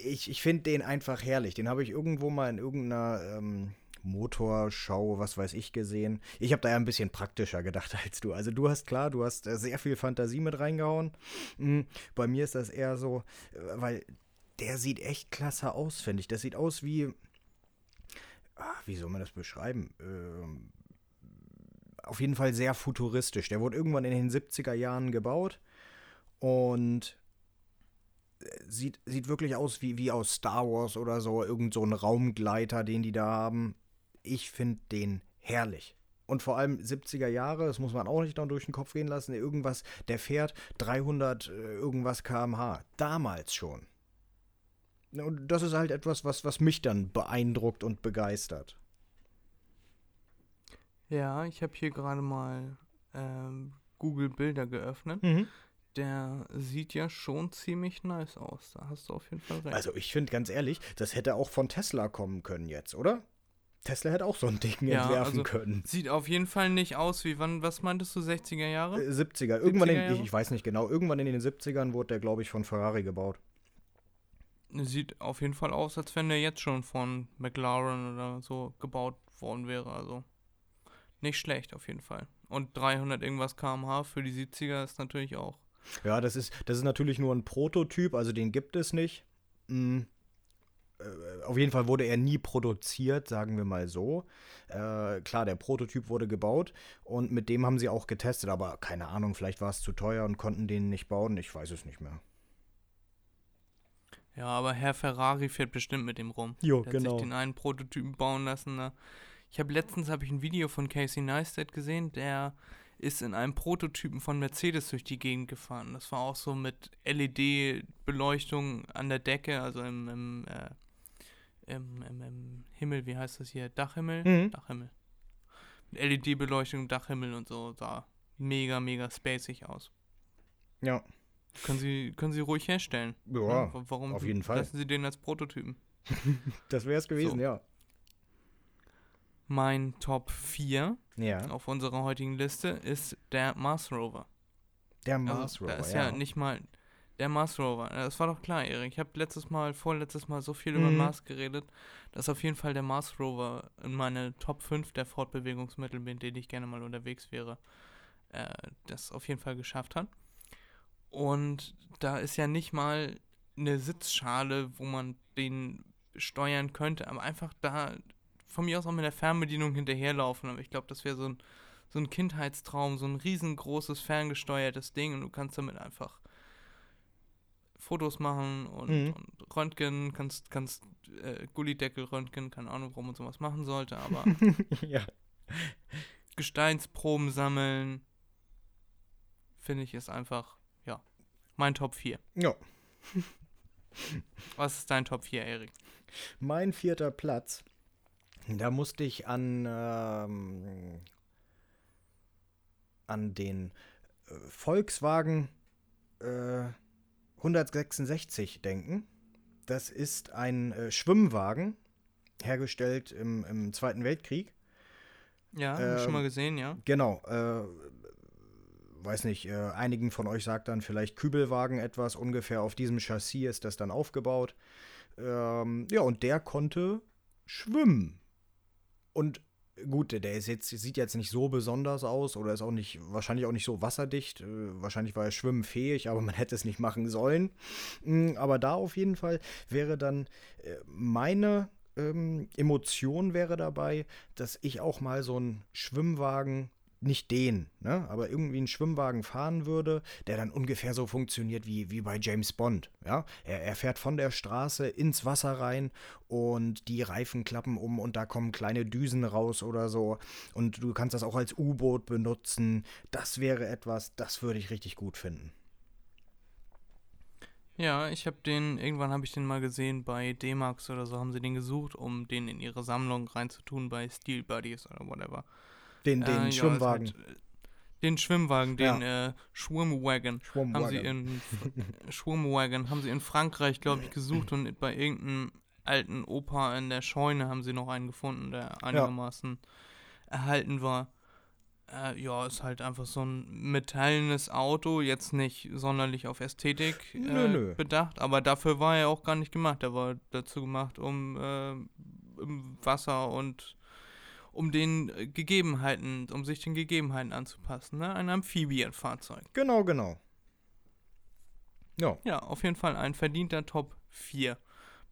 B: ich, ich finde den einfach herrlich. Den habe ich irgendwo mal in irgendeiner ähm, Motorschau, was weiß ich, gesehen. Ich habe da ja ein bisschen praktischer gedacht als du. Also du hast klar, du hast äh, sehr viel Fantasie mit reingehauen. Mhm. Bei mir ist das eher so, äh, weil der sieht echt klasse aus, finde ich. Das sieht aus wie, ah, wie soll man das beschreiben? Ähm, auf jeden Fall sehr futuristisch. Der wurde irgendwann in den 70er Jahren gebaut und sieht, sieht wirklich aus wie, wie aus Star Wars oder so. Irgend so ein Raumgleiter, den die da haben. Ich finde den herrlich. Und vor allem 70er Jahre, das muss man auch nicht durch den Kopf gehen lassen. Irgendwas, der fährt 300 äh, irgendwas km/h. Damals schon. Und das ist halt etwas, was, was mich dann beeindruckt und begeistert.
A: Ja, ich habe hier gerade mal ähm, Google Bilder geöffnet.
B: Mhm.
A: Der sieht ja schon ziemlich nice aus. Da hast du auf jeden Fall recht.
B: Also ich finde ganz ehrlich, das hätte auch von Tesla kommen können jetzt, oder? Tesla hätte auch so ein Ding
A: Ja,
B: entwerfen
A: also-
B: können.
A: Sieht auf jeden Fall nicht aus wie wann, was meintest du, 60er Jahre?
B: Äh, 70er. Irgendwann
A: 70er
B: in, ich, ich weiß nicht genau, irgendwann in den 70ern wurde der, glaube ich, von Ferrari gebaut.
A: Sieht auf jeden Fall aus, als wenn der jetzt schon von McLaren oder so gebaut worden wäre. Also nicht schlecht auf jeden Fall. Und 300 irgendwas km/h für die 70er ist natürlich auch.
B: Ja, das ist, das ist natürlich nur ein Prototyp, also den gibt es nicht. Äh, auf jeden Fall wurde er nie produziert, sagen wir mal so. Äh, klar, der Prototyp wurde gebaut und mit dem haben sie auch getestet, aber keine Ahnung, vielleicht war es zu teuer und konnten den nicht bauen. Ich weiß es nicht mehr.
A: Ja, aber Herr Ferrari fährt bestimmt mit dem rum.
B: Jo,
A: Der hat sich den einen Prototypen bauen lassen. Ne? Ich habe letztens habe ich ein Video von Casey Neistat gesehen, der ist in einem Prototypen von Mercedes durch die Gegend gefahren. Das war auch so mit LED-Beleuchtung an der Decke, also im, im, äh, im, im, im Himmel, wie heißt das hier? Dachhimmel?
B: Mhm.
A: Dachhimmel. Mit LED-Beleuchtung, Dachhimmel und so, sah mega, mega spacig aus.
B: Ja,
A: Können Sie, können Sie ruhig herstellen.
B: ja
A: ne? Wa- Warum
B: auf jeden Fall.
A: lassen Sie den als Prototypen?
B: das wäre es gewesen,
A: So.
B: ja.
A: Mein Top 4
B: Ja,
A: auf unserer heutigen Liste ist der Mars Rover.
B: der
A: Also,
B: Mars Rover,
A: da ist
B: ja.
A: ja. nicht mal der Mars Rover. Das war doch klar, Erik. Ich habe letztes Mal, vorletztes Mal so viel über
B: Mhm.
A: Mars geredet, dass auf jeden Fall der Mars Rover in meine Top 5 der Fortbewegungsmittel, mit denen ich gerne mal unterwegs wäre, äh, das auf jeden Fall geschafft hat. Und da ist ja nicht mal eine Sitzschale, wo man den steuern könnte, aber einfach da von mir aus auch mit der Fernbedienung hinterherlaufen. Aber ich glaube, das wäre so ein, so ein Kindheitstraum, so ein riesengroßes ferngesteuertes Ding und du kannst damit einfach Fotos machen und,
B: Mhm.
A: und röntgen, kannst, kannst äh, Gullideckel röntgen, keine Ahnung, warum man sowas machen sollte, aber
B: ja.
A: Gesteinsproben sammeln, finde ich ist einfach, mein Top 4.
B: ja.
A: Was ist dein Top 4, Erik?
B: Mein vierter Platz, da musste ich an ähm, an den äh, Volkswagen äh, 166 denken. Das ist ein äh, Schwimmwagen, hergestellt im, im Zweiten Weltkrieg.
A: Ja, ähm, schon mal gesehen, ja.
B: Genau. Äh, weiß nicht, äh, einigen von euch sagt dann vielleicht Kübelwagen etwas. Ungefähr auf diesem Chassis ist das dann aufgebaut. Ähm, ja, und der konnte schwimmen. Und gut, der ist jetzt, sieht jetzt nicht so besonders aus oder ist auch nicht, wahrscheinlich auch nicht so wasserdicht. Äh, wahrscheinlich war er schwimmenfähig, aber man hätte es nicht machen sollen. Mhm, aber da auf jeden Fall wäre dann äh, meine ähm, Emotion wäre dabei, dass ich auch mal so einen Schwimmwagen nicht den, ne, aber irgendwie einen Schwimmwagen fahren würde, der dann ungefähr so funktioniert wie, wie bei James Bond. Ja? Er, er fährt von der Straße ins Wasser rein und die Reifen klappen um und da kommen kleine Düsen raus oder so. Und du kannst das auch als U-Boot benutzen. Das wäre etwas, das würde ich richtig gut finden.
A: Ja, ich habe den, irgendwann habe ich den mal gesehen bei D-Max oder so, haben sie den gesucht, um den in ihre Sammlung reinzutun bei Steel Buddies oder whatever.
B: Den, den äh, Schwimmwagen. Ja,
A: halt, den Schwimmwagen, den ja. äh, Schwimmwagen, Schwimmwagen, haben sie in Schwimmwagen haben sie in Frankreich, glaube ich, gesucht und bei irgendeinem alten Opa in der Scheune haben sie noch einen gefunden, der einigermaßen ja. erhalten war. Äh, ja, ist halt einfach so ein metallenes Auto, jetzt nicht sonderlich auf Ästhetik äh, nö, nö. bedacht, aber dafür war er auch gar nicht gemacht. Er war dazu gemacht, um äh, im Wasser und um den äh, Gegebenheiten, um sich den Gegebenheiten anzupassen, ne? Ein Amphibienfahrzeug.
B: Genau, genau.
A: Ja. Ja, auf jeden Fall ein verdienter Top 4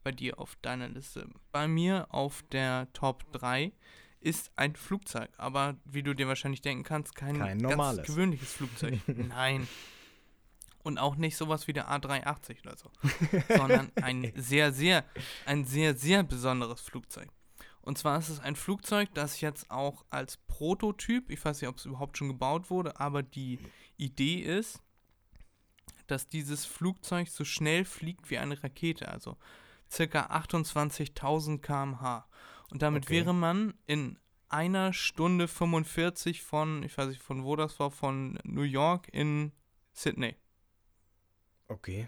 A: bei dir auf deiner Liste. Bei mir auf der Top 3 ist ein Flugzeug, aber wie du dir wahrscheinlich denken kannst, kein, kein normales. gewöhnliches Flugzeug. Nein. Und auch nicht sowas wie der A380 oder so, sondern ein sehr, sehr, ein sehr, sehr besonderes Flugzeug. Und zwar ist es ein Flugzeug, das jetzt auch als Prototyp, ich weiß nicht, ob es überhaupt schon gebaut wurde, aber die Idee ist, dass dieses Flugzeug so schnell fliegt wie eine Rakete, also circa 28.000 km/h. Und damit okay. wäre man in einer Stunde 45 von, ich weiß nicht von wo das war, von New York in Sydney.
B: Okay.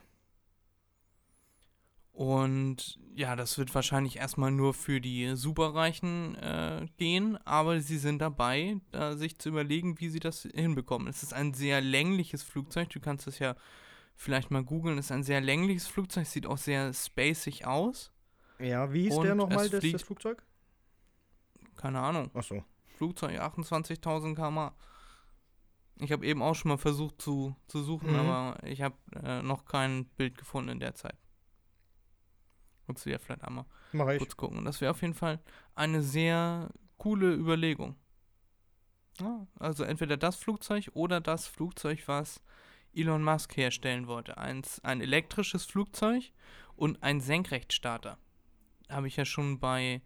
A: Und ja, das wird wahrscheinlich erstmal nur für die Superreichen äh, gehen, aber sie sind dabei, da sich zu überlegen, wie sie das hinbekommen. Es ist ein sehr längliches Flugzeug, du kannst es ja vielleicht mal googeln. Es ist ein sehr längliches Flugzeug, sieht auch sehr spacig aus.
B: Ja, wie hieß Und der nochmal, das, das Flugzeug?
A: Keine Ahnung.
B: Ach so.
A: Flugzeug 28.000 km. Ich habe eben auch schon mal versucht zu, zu suchen, mhm. aber ich habe äh, noch kein Bild gefunden in der Zeit. Kannst du ja vielleicht einmal kurz gucken. Und das wäre auf jeden Fall eine sehr coole Überlegung. Ja, also entweder das Flugzeug oder das Flugzeug, was Elon Musk herstellen wollte. Ein, ein elektrisches Flugzeug und ein Senkrechtstarter. Habe ich ja schon bei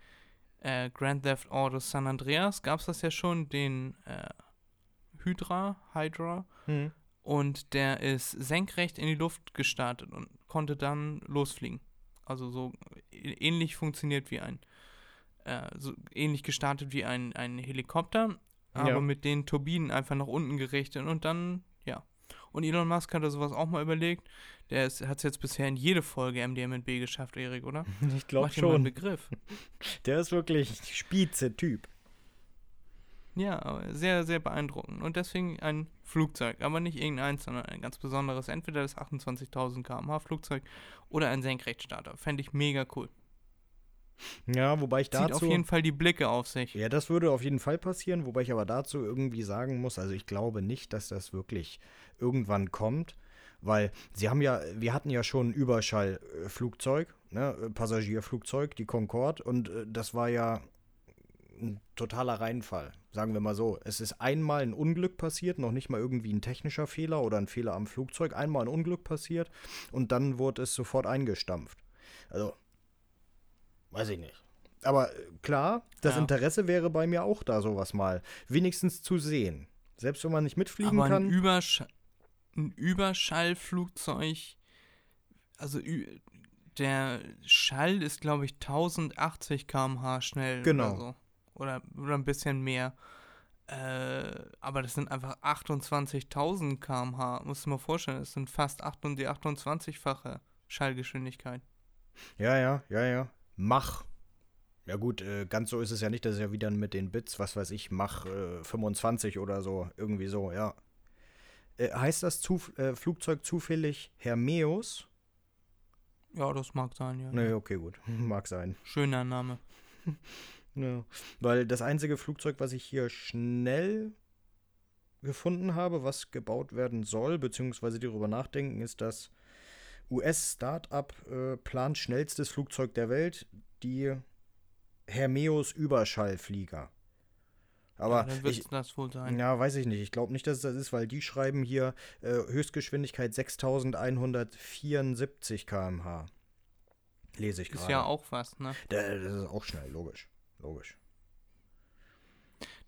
A: äh, Grand Theft Auto San Andreas, gab es das ja schon, den äh, Hydra, Hydra. Hm. Und der ist senkrecht in die Luft gestartet und konnte dann losfliegen. Also so ähnlich funktioniert wie ein, äh, so ähnlich gestartet wie ein, ein Helikopter, aber ja. mit den Turbinen einfach nach unten gerichtet und dann, ja. Und Elon Musk hat sowas auch mal überlegt. Der hat es jetzt bisher in jede Folge MDMB geschafft, Erik, oder?
B: Ich glaube schon.
A: Einen Begriff.
B: Der ist wirklich Spitze-Typ.
A: Ja, sehr, sehr beeindruckend. Und deswegen ein Flugzeug, aber nicht irgendeins, sondern ein ganz besonderes. Entweder das 28.000 km/h Flugzeug oder ein Senkrechtstarter. Fände ich mega cool.
B: Ja, wobei ich dazu. Zieht
A: auf jeden Fall die Blicke auf sich.
B: Ja, das würde auf jeden Fall passieren, wobei ich aber dazu irgendwie sagen muss, also ich glaube nicht, dass das wirklich irgendwann kommt, weil sie haben ja, wir hatten ja schon ein Überschallflugzeug, ne, Passagierflugzeug, die Concorde, und äh, das war ja ein totaler Reinfall. Sagen wir mal so. Es ist einmal ein Unglück passiert, noch nicht mal irgendwie ein technischer Fehler oder ein Fehler am Flugzeug. Einmal ein Unglück passiert und dann wurde es sofort eingestampft. Also, weiß ich nicht. Aber äh, klar, das ja. Interesse wäre bei mir auch da, sowas mal wenigstens zu sehen. Selbst wenn man nicht mitfliegen
A: Aber
B: kann.
A: Ein, Übersch ein Überschallflugzeug, also der Schall ist, glaube ich, 1080 km/h schnell.
B: Genau.
A: Oder, so. Oder, oder ein bisschen mehr. Äh, aber das sind einfach 28.000 km/h. Musst du mal vorstellen, das sind fast 8 und die 28-fache Schallgeschwindigkeit.
B: Ja, ja, ja, ja. Mach. Ja gut, äh, ganz so ist es ja nicht, das ist ja wieder mit den Bits, was weiß ich, Mach äh, 25 oder so, irgendwie so, ja. Äh, heißt das Zuf äh, Flugzeug zufällig Hermeus?
A: Ja, das mag sein, ja.
B: Nee, okay, gut. Mag sein.
A: Schöner Name.
B: Ja. Weil das einzige Flugzeug, was ich hier schnell gefunden habe, was gebaut werden soll, beziehungsweise darüber nachdenken, ist das US-Startup äh, plant schnellstes Flugzeug der Welt, die Hermeus Überschallflieger. Aber
A: ja, dann
B: ich,
A: das wohl sein.
B: ja, weiß ich nicht. Ich glaube nicht, dass es das ist, weil die schreiben hier äh, Höchstgeschwindigkeit 6174 km/h. Lese ich
A: Ist
B: gerade.
A: ja auch was, ne?
B: Da- Das ist auch schnell, logisch. Logisch.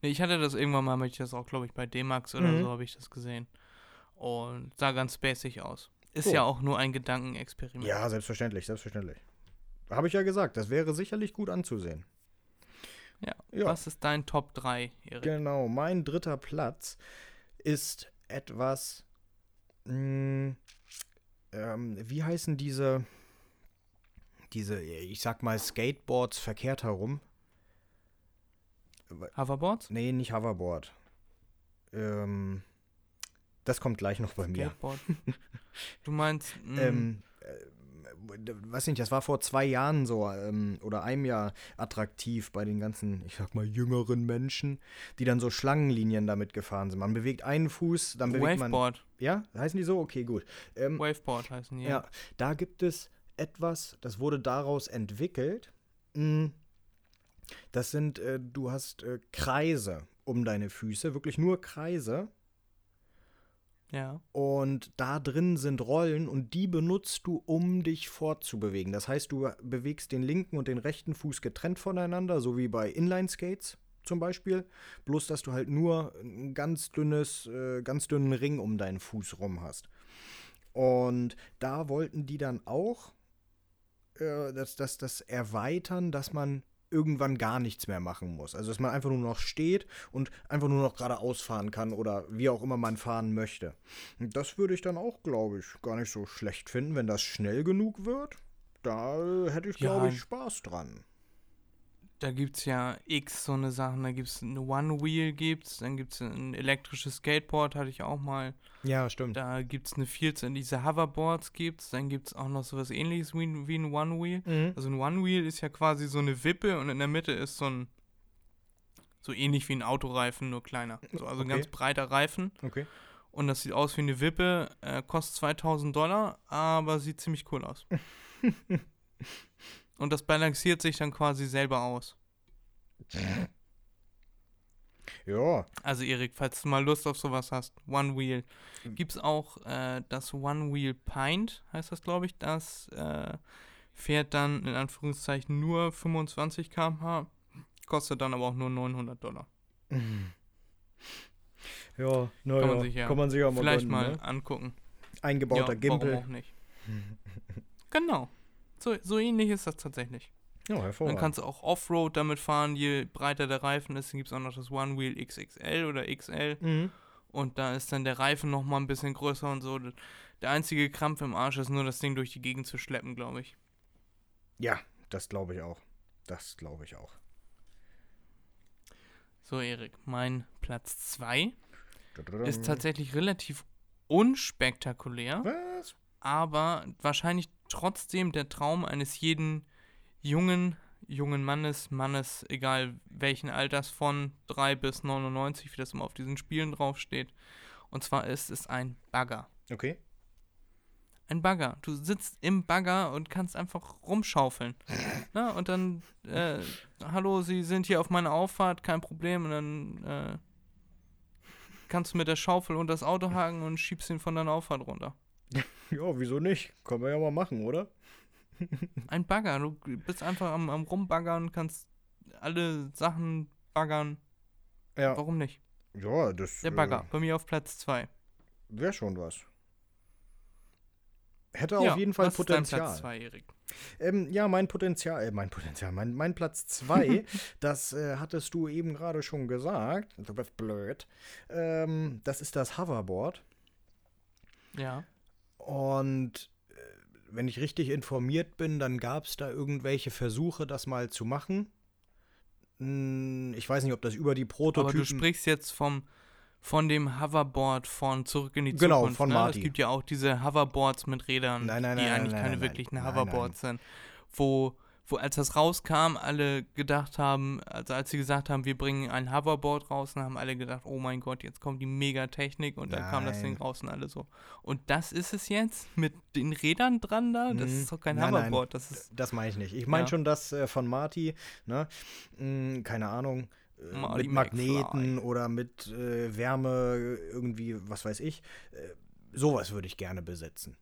A: Nee, ich hatte das irgendwann mal, ich das auch, glaube ich, bei D-Max oder
B: Mhm.
A: so habe ich das gesehen. Und sah ganz spacig aus. Ist
B: Cool.
A: ja auch nur ein Gedankenexperiment.
B: Ja, selbstverständlich, selbstverständlich. Habe ich ja gesagt, das wäre sicherlich gut anzusehen.
A: Ja.
B: Ja.
A: Was ist dein Top 3, Erik?
B: Genau, mein dritter Platz ist etwas. Mh, ähm, wie heißen diese. Diese, ich sag mal, Skateboards verkehrt herum?
A: Hoverboards?
B: Nee, nicht Hoverboard. Ähm, das kommt gleich noch bei mir.
A: Skateboard? du meinst, mm, mh,
B: Ähm, äh, weiß nicht, das war vor zwei Jahren so ähm, oder einem Jahr attraktiv bei den ganzen, ich sag mal, jüngeren Menschen, die dann so Schlangenlinien damit gefahren sind. Man bewegt einen Fuß, dann bewegt man.
A: Waveboard.
B: Ja, heißen die so? Okay, gut. Ähm,
A: Waveboard heißen die.
B: ja, da gibt es etwas, das wurde daraus entwickelt. Mm, Das sind, äh, du hast äh, Kreise um deine Füße, wirklich nur Kreise.
A: Ja.
B: Und da drin sind Rollen und die benutzt du, um dich fortzubewegen. Das heißt, du bewegst den linken und den rechten Fuß getrennt voneinander, so wie bei Inline-Skates zum Beispiel. Bloß, dass du halt nur ein ganz dünnes, äh, ganz dünnen Ring um deinen Fuß rum hast. Und da wollten die dann auch äh, das, das, das erweitern, dass man irgendwann gar nichts mehr machen muss. Also, dass man einfach nur noch steht und einfach nur noch geradeaus fahren kann oder wie auch immer man fahren möchte. Und das würde ich dann auch, glaube ich, gar nicht so schlecht finden, wenn das schnell genug wird. Da hätte ich,
A: Ja.
B: glaube ich, Spaß dran.
A: Da gibt es ja x so eine Sachen. Da gibt es eine One-Wheel, gibt's, dann gibt es ein elektrisches Skateboard, hatte ich auch mal.
B: Ja, stimmt.
A: Da gibt es eine Vielzahl, diese Hoverboards gibt's. Dann gibt es auch noch sowas ähnliches wie, ein- wie ein One-Wheel.
B: Mhm.
A: Also ein One-Wheel ist ja quasi so eine Wippe und in der Mitte ist so ein, so ähnlich wie ein Autoreifen, nur kleiner. So, also ein
B: Okay.
A: ganz breiter Reifen.
B: Okay.
A: Und das sieht aus wie eine Wippe, äh, kostet 2000 Dollar, aber sieht ziemlich cool aus. und das balanciert sich dann quasi selber aus.
B: Ja.
A: Also Erik, falls du mal Lust auf sowas hast, One Wheel. Gibt es auch äh, das One Wheel Pint, heißt das glaube ich, das äh, fährt dann in Anführungszeichen nur 25 km/h, kostet dann aber auch nur 900 Dollar.
B: Ja, naja.
A: Kann man sich ja
B: Kann man sich ja mal
A: Vielleicht
B: gönnen,
A: mal
B: ne?
A: angucken.
B: Eingebauter
A: ja,
B: Gimbal.
A: Warum auch nicht. genau. So, so ähnlich ist das tatsächlich.
B: Ja,
A: Dann
B: hervorragend.
A: kannst du auch Offroad damit fahren, je breiter der Reifen ist. Dann gibt es auch noch das One Wheel XXL oder XL.
B: mhm.
A: Und da ist dann der Reifen noch mal ein bisschen größer und so. Der einzige Krampf im Arsch ist nur, das Ding durch die Gegend zu schleppen, glaube ich.
B: Ja, das glaube ich auch. Das glaube ich auch.
A: So, Erik, mein Platz 2
B: Ähm.
A: ist tatsächlich relativ unspektakulär,
B: Was?
A: aber wahrscheinlich trotzdem der Traum eines jeden jungen, jungen Mannes, Mannes, egal welchen Alters, von 3 bis 99, wie das immer auf diesen Spielen draufsteht. Und zwar ist es ein Bagger.
B: Okay.
A: Ein Bagger. Du sitzt im Bagger und kannst einfach rumschaufeln. Na, und dann, äh, hallo, Sie sind hier auf meiner Auffahrt, kein Problem. Und dann äh, kannst du mit der Schaufel unter das Auto haken und schiebst ihn von deiner Auffahrt runter.
B: Ja, wieso nicht? Können wir ja mal machen, oder?
A: Ein Bagger. Du bist einfach am, am Rumbaggern, kannst alle Sachen baggern.
B: Ja.
A: Warum nicht?
B: Ja, das
A: Der Bagger. Bei mir auf Platz 2.
B: Wäre schon was. Hätte auf jeden Fall Potenzial.
A: Platz zwei, Erik?
B: Ähm, ja, mein Potenzial, äh, mein Potenzial, mein, mein Platz 2, das äh, hattest du eben gerade schon gesagt. Du bist blöd. Ähm, das ist das Hoverboard.
A: Ja.
B: Und äh, wenn ich richtig informiert bin, dann gab es da irgendwelche Versuche, das mal zu machen. Hm, Ich weiß nicht, ob das über die Prototypen.
A: Aber du sprichst jetzt vom von dem Hoverboard von Zurück in die
B: Genau,
A: Zukunft.
B: von
A: ne?
B: Marty.
A: Es gibt ja auch diese Hoverboards mit Rädern,
B: Nein, nein,
A: die
B: nein,
A: eigentlich keine wirklichen Hoverboards sind. Wo, wo als das rauskam, alle gedacht haben, also als sie gesagt haben, wir bringen ein Hoverboard raus, dann haben alle gedacht, oh mein Gott, jetzt kommt die Megatechnik und dann kam das Ding
B: Nein.
A: raus und alle so. Und das ist es jetzt mit den Rädern dran da? Das
B: Mhm.
A: ist doch kein
B: Nein, nein.
A: Hoverboard, das ist
B: Das meine ich nicht. Ich meine
A: Ja.
B: schon das äh, von Marty, ne? Hm, keine Ahnung. äh,
A: Marty
B: mit Magneten
A: McFly.
B: oder mit äh, Wärme, irgendwie, was weiß ich. Äh, sowas würde ich gerne besitzen.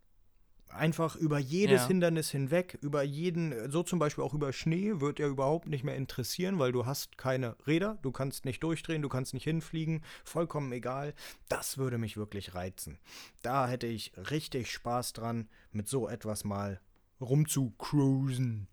B: Einfach über jedes
A: Ja.
B: Hindernis hinweg, über jeden, so zum Beispiel auch über Schnee, wird ja überhaupt nicht mehr interessieren, weil du hast keine Räder, du kannst nicht durchdrehen, du kannst nicht hinfliegen, vollkommen egal. Das würde mich wirklich reizen. Da hätte ich richtig Spaß dran, mit so etwas mal rumzucruisen.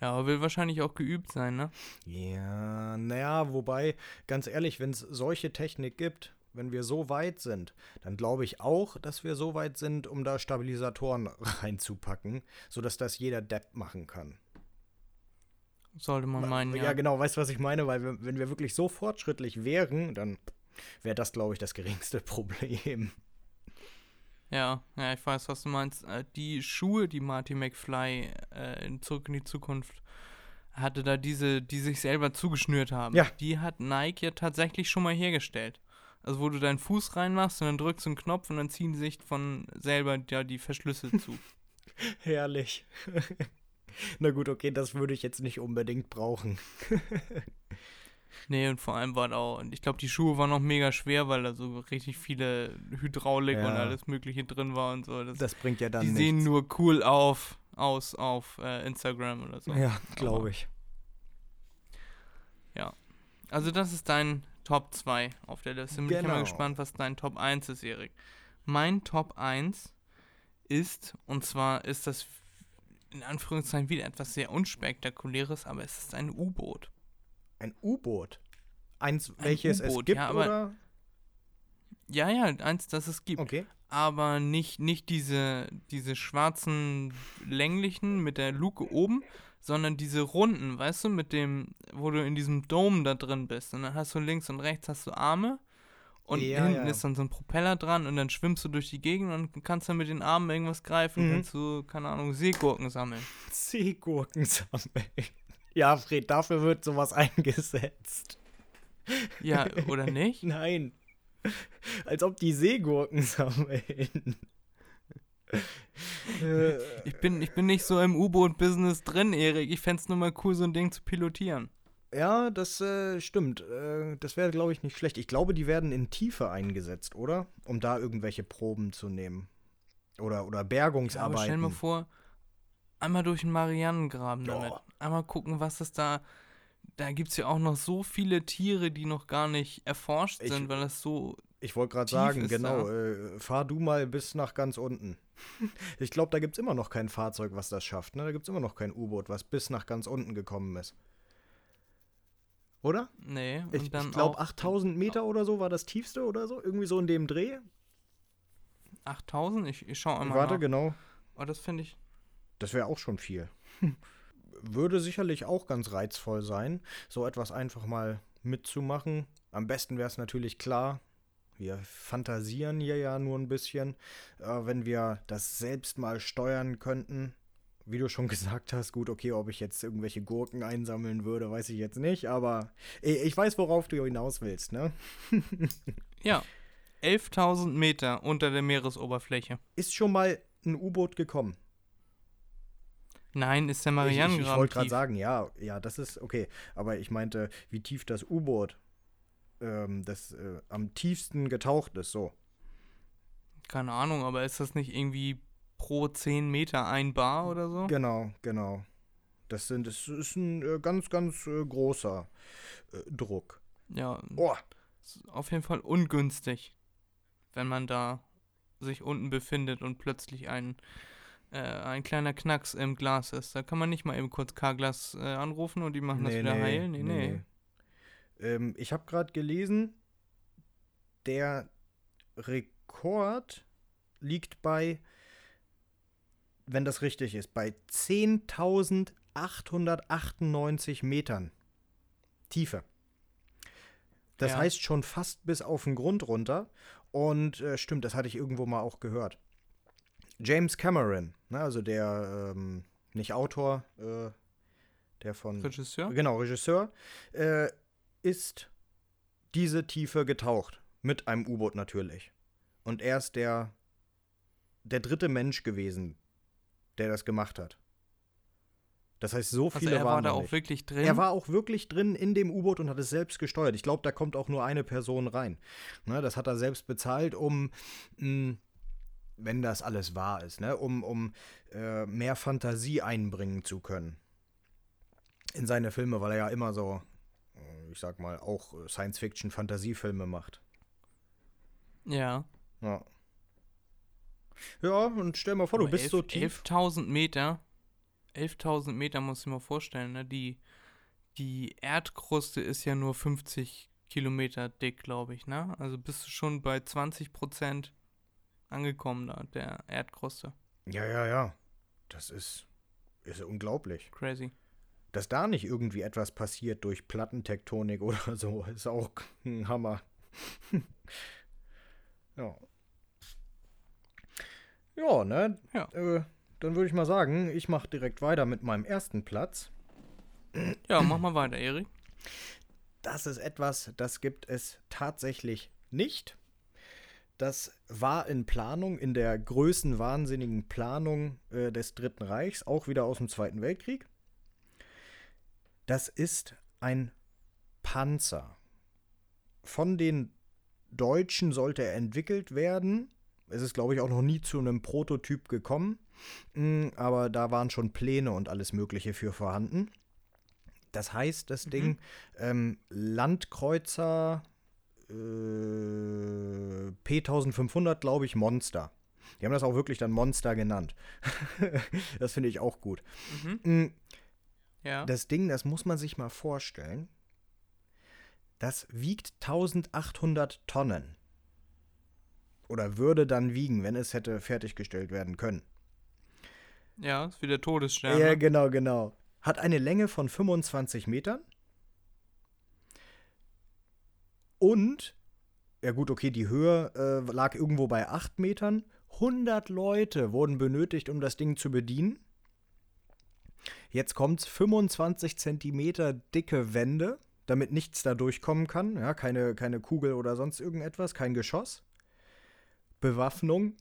A: ja, aber will wahrscheinlich auch geübt sein, ne?
B: Ja, naja, wobei, ganz ehrlich, wenn es solche Technik gibt, wenn wir so weit sind, dann glaube ich auch, dass wir so weit sind, um da Stabilisatoren reinzupacken, sodass das jeder Depp machen kann.
A: Sollte man meinen,
B: ja.
A: ja.
B: genau, weißt du, was ich meine? Weil wir- wenn wir wirklich so fortschrittlich wären, dann wäre das, glaube ich, das geringste Problem.
A: Ja, ja, ich weiß, was du meinst. Äh, Die Schuhe, die Marty McFly äh, in Zurück in die Zukunft hatte, da diese, die sich selber zugeschnürt haben,
B: Ja.
A: die hat Nike ja tatsächlich schon mal hergestellt. Also wo du deinen Fuß reinmachst und dann drückst du einen Knopf und dann ziehen sich von selber ja, die Verschlüsse zu.
B: Herrlich. Na gut, okay, das würde ich jetzt nicht unbedingt brauchen.
A: nee, und vor allem war da auch, und ich glaube, die Schuhe waren auch mega schwer, weil da so richtig viele Hydraulik
B: Ja.
A: und alles Mögliche drin war und so. Das,
B: Das bringt ja dann
A: die
B: nichts.
A: sehen nur cool auf, aus auf äh, Instagram oder so.
B: ja, glaube ich.
A: Also das ist dein Top 2 auf der Liste. Bin ich
B: Genau.
A: mal gespannt, was dein Top 1 ist, Erik. Mein Top 1 ist, und zwar ist das in Anführungszeichen wieder etwas sehr unspektakuläres, aber es ist ein U-Boot.
B: Ein U-Boot. Eins, welches es
A: U-Boot,
B: gibt,
A: ja, aber-
B: oder?
A: Ja, ja, eins, das es gibt.
B: Okay.
A: Aber nicht, nicht diese, diese schwarzen länglichen mit der Luke oben, sondern diese runden, weißt du, mit dem, wo du in diesem Dome da drin bist. Und dann hast du links und rechts hast du Arme und
B: Ja,
A: hinten
B: ja.
A: ist dann so ein Propeller dran und dann schwimmst du durch die Gegend und kannst dann mit den Armen irgendwas greifen,
B: Mhm.
A: kannst du, keine Ahnung, Seegurken sammeln.
B: Seegurken sammeln. Ja, Fred, dafür wird sowas eingesetzt.
A: Ja, oder nicht?
B: Nein. Als ob die Seegurken sammeln.
A: Ich bin, ich bin nicht so im U-Boot-Business drin, Erik. Ich fänd's nur mal cool, so ein Ding zu pilotieren.
B: ja, das äh, stimmt. Äh, das wäre, glaube ich, nicht schlecht. Ich glaube, die werden in Tiefe eingesetzt, oder? Um da irgendwelche Proben zu nehmen. Oder, oder
A: Ja, aber
B: Bergungsarbeiten.
A: stell mal vor, einmal durch den Marianengraben damit.
B: Oh.
A: Einmal gucken, was es da. Da gibt es ja auch noch so viele Tiere, die noch gar nicht erforscht
B: Ich-
A: sind, weil das so.
B: Ich wollte gerade sagen, genau, äh, fahr du mal bis nach ganz unten. Ich glaube, da gibt es immer noch kein Fahrzeug, was das schafft. Ne? Da gibt es immer noch kein U-Boot, was bis nach ganz unten gekommen ist. Oder?
A: Nee,
B: Ich, ich glaube,
A: auch
B: 8000 Meter oder so war das tiefste oder so. Irgendwie so in dem Dreh.
A: 8000? Ich, ich schau einmal.
B: Warte,
A: nach.
B: genau.
A: Oh, das finde ich.
B: Das wäre auch schon viel. Würde sicherlich auch ganz reizvoll sein, so etwas einfach mal mitzumachen. Am besten wäre es natürlich klar, wir fantasieren hier ja nur ein bisschen, äh, wenn wir das selbst mal steuern könnten. Wie du schon gesagt hast, gut, okay, ob ich jetzt irgendwelche Gurken einsammeln würde, weiß ich jetzt nicht, aber ich, ich weiß, worauf du hinaus willst, ne?
A: Ja. 11.000 Meter unter der Meeresoberfläche.
B: Ist schon mal ein U-Boot gekommen?
A: Nein, ist der
B: Ich, ich,
A: Marianengraben.
B: ich wollte gerade sagen, ja, ja, das ist okay. Aber ich meinte, wie tief das U-Boot ähm, das äh, am tiefsten getaucht ist, so.
A: Keine Ahnung, aber ist das nicht irgendwie pro 10 Meter ein Bar oder so?
B: Genau, genau. Das sind, das ist ein äh, ganz, ganz äh, großer äh, Druck.
A: Ja,
B: Oh,
A: auf jeden Fall ungünstig, wenn man da sich unten befindet und plötzlich ein, äh, ein kleiner Knacks im Glas ist. Da kann man nicht mal eben kurz K-Glas äh, anrufen und die machen das wieder heil. Nee, nee.
B: Ähm, ich habe gerade gelesen, der Rekord liegt bei, wenn das richtig ist, bei 10.898 Metern Tiefe. Das
A: Ja.
B: heißt schon fast bis auf den Grund runter. Und äh, stimmt, das hatte ich irgendwo mal auch gehört. James Cameron, ne, also der, ähm, nicht Autor, äh, der von.
A: Regisseur?
B: Genau, Regisseur, äh, ist diese Tiefe getaucht. Mit einem U-Boot natürlich. Und er ist der, der dritte Mensch gewesen, der das gemacht hat. Das heißt, so
A: Also
B: viele
A: er
B: waren
A: war da auch
B: nicht.
A: wirklich drin.
B: Er war auch wirklich drin in dem U-Boot und hat es selbst gesteuert. Ich glaube, da kommt auch nur eine Person rein. Ne, das hat er selbst bezahlt, um, mh, wenn das alles wahr ist, ne, um, um äh, mehr Fantasie einbringen zu können. In seine Filme, weil er ja immer so, ich sag mal, auch äh, Science-Fiction-Fantasiefilme macht.
A: ja.
B: Ja. Ja, und stell mal vor, du
A: Aber
B: bist
A: elf-
B: so tief.
A: 11.000 Meter. 11.000 Meter du dir mal vorstellen, ne? Die, die Erdkruste ist ja nur 50 Kilometer dick, glaube ich, ne? Also bist du schon bei 20 Prozent angekommen da, der Erdkruste.
B: Ja, ja, ja. Das ist, ist unglaublich.
A: Crazy.
B: Dass da nicht irgendwie etwas passiert durch Plattentektonik oder so, ist auch ein Hammer. ja. Ja, ne?
A: Ja.
B: Äh, dann würde ich mal sagen, ich mache direkt weiter mit meinem ersten Platz.
A: Ja, mach mal weiter, Erik.
B: Das ist etwas, das gibt es tatsächlich nicht. Das war in Planung, in der größenwahnsinnigen Planung äh, des Dritten Reichs, auch wieder aus dem Zweiten Weltkrieg. Das ist ein Panzer. Von den Deutschen sollte er entwickelt werden. Es ist, glaube ich, auch noch nie zu einem Prototyp gekommen. Mm, Aber da waren schon Pläne und alles Mögliche für vorhanden. Das heißt, das Ding ähm, Landkreuzer äh, P1500, glaube ich, Monster. Die haben das auch wirklich dann Monster genannt. das finde ich auch gut.
A: Mhm. Ja.
B: Das Ding, das muss man sich mal vorstellen. Das wiegt 1800 Tonnen. Oder würde dann wiegen, wenn es hätte fertiggestellt werden können.
A: ja, ist wie der Todesstern.
B: Ja,
A: ne?
B: genau, genau. Hat eine Länge von 25 Metern. Und, ja gut, okay, die Höhe äh, lag irgendwo bei 8 Metern. 100 Leute wurden benötigt, um das Ding zu bedienen. Jetzt kommt's 25 Zentimeter dicke Wände, damit nichts da durchkommen kann. Ja, keine, keine Kugel oder sonst irgendetwas, kein Geschoss. Bewaffnung,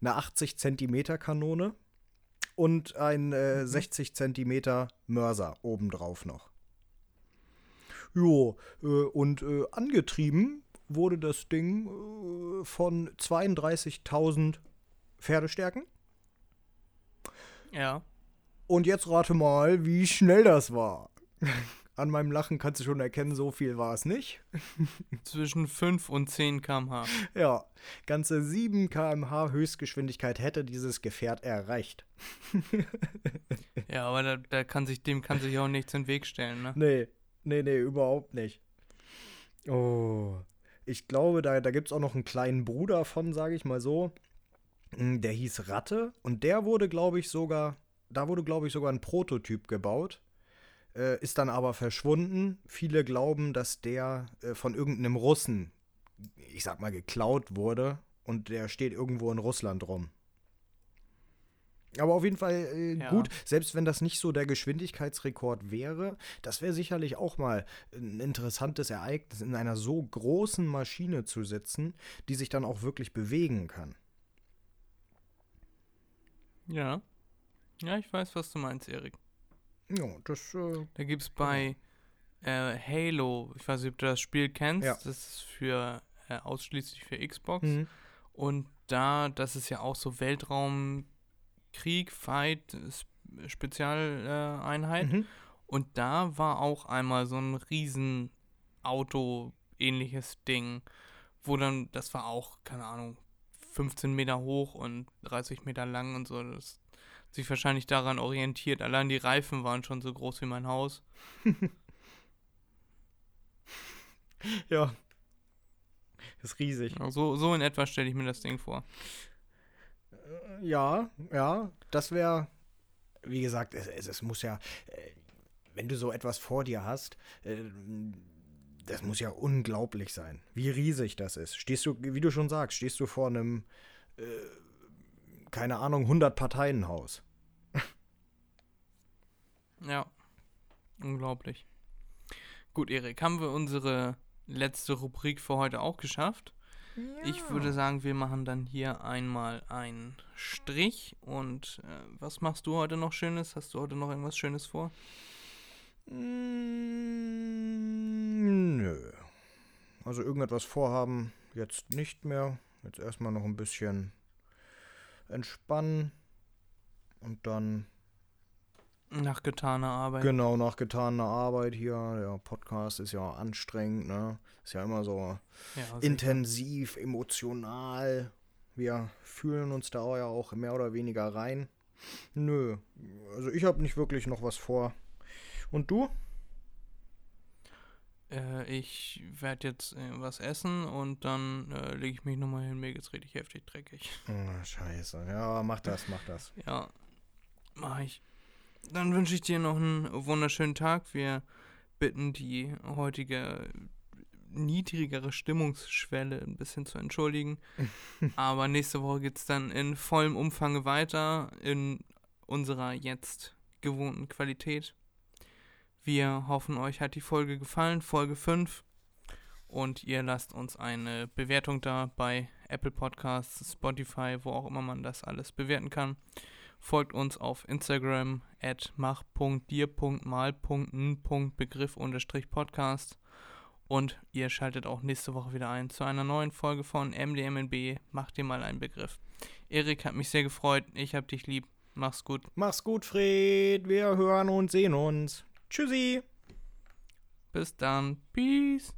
B: eine 80 Zentimeter Kanone und ein äh, 60 Zentimeter Mörser obendrauf noch. Jo, äh, und äh, angetrieben wurde das Ding äh, von 32.000 Pferdestärken.
A: Ja.
B: Und jetzt rate mal, wie schnell das war. An meinem Lachen kannst du schon erkennen, so viel war es nicht.
A: Zwischen 5 und 10 km/h.
B: Ja, ganze 7 km/h Höchstgeschwindigkeit hätte dieses Gefährt erreicht.
A: Ja, aber da, da kann sich, dem kann sich auch nichts in den Weg stellen, ne?
B: Nee, nee, nee, überhaupt nicht. Oh, ich glaube, da, da gibt es auch noch einen kleinen Bruder von, sage ich mal so. Mm, Der hieß Ratte und der wurde, glaube ich, sogar, da wurde, glaube ich, sogar ein Prototyp gebaut. Äh, ist dann aber verschwunden. Viele glauben, dass der äh, von irgendeinem Russen, ich sag mal, geklaut wurde und der steht irgendwo in Russland rum. Aber auf jeden Fall äh,
A: Ja.
B: gut, selbst wenn das nicht so der Geschwindigkeitsrekord wäre, das wäre sicherlich auch mal ein interessantes Ereignis, in einer so großen Maschine zu sitzen, die sich dann auch wirklich bewegen kann.
A: Ja. Ja, ich weiß, was du meinst, Erik.
B: Ja, das, äh,
A: Da gibt's bei äh, Halo, ich weiß nicht, ob du das Spiel kennst,
B: Ja.
A: das ist für äh, ausschließlich für Xbox.
B: mhm.
A: Und da, das ist ja auch so Weltraumkrieg, Fight, Spezialeinheit. Einheit.
B: Mhm.
A: Und da war auch einmal so ein riesen Auto-ähnliches Ding, wo dann, das war auch, keine Ahnung, 15 Meter hoch und 30 Meter lang und so. Das sich wahrscheinlich daran orientiert. Allein die Reifen waren schon so groß wie mein Haus.
B: Ja. Ist riesig.
A: So, so in etwa stelle ich mir das Ding vor.
B: Ja, ja, das wäre, wie gesagt, es, es, es muss ja, äh, wenn du so etwas vor dir hast, äh, das muss ja unglaublich sein, wie riesig das ist. Stehst du, wie du schon sagst, stehst du vor einem, äh, keine Ahnung, 100 Parteienhaus.
A: Ja. Unglaublich. Gut, Erik, haben wir unsere letzte Rubrik für heute auch geschafft? Ich würde sagen, wir machen dann hier einmal einen Strich. Und äh, was machst du heute noch Schönes? Hast du heute noch irgendwas Schönes vor?
B: Mm, Nö. Also irgendetwas vorhaben jetzt nicht mehr. Jetzt erstmal noch ein bisschen entspannen. Und dann
A: Nach getaner Arbeit.
B: genau nach getaner Arbeit hier. Der Podcast ist ja anstrengend, ne? Ist ja immer so
A: ja,
B: intensiv, emotional. Wir fühlen uns da ja auch mehr oder weniger rein. Nö. Also ich habe nicht wirklich noch was vor. Und du?
A: Äh, ich werde jetzt äh, was essen und dann äh, lege ich mich nochmal hin. Mir geht's richtig heftig dreckig.
B: Oh, scheiße. Ja, mach das, mach das.
A: Ja, mach ich. Dann wünsche ich dir noch einen wunderschönen Tag. Wir bitten die heutige niedrigere Stimmungsschwelle ein bisschen zu entschuldigen. Aber nächste Woche geht es dann in vollem Umfang weiter in unserer jetzt gewohnten Qualität. Wir hoffen, euch hat die Folge gefallen, Folge 5. Und ihr lasst uns eine Bewertung da bei Apple Podcasts, Spotify, wo auch immer man das alles bewerten kann. Folgt uns auf Instagram at mach.dir.mal.n.begriff-podcast. Und ihr schaltet auch nächste Woche wieder ein zu einer neuen Folge von MDMNB. Macht dir mal einen Begriff. Erik hat mich sehr gefreut. Ich hab dich lieb. Mach's gut.
B: Mach's gut, Fred. Wir hören und sehen uns. Tschüssi.
A: Bis dann. Peace.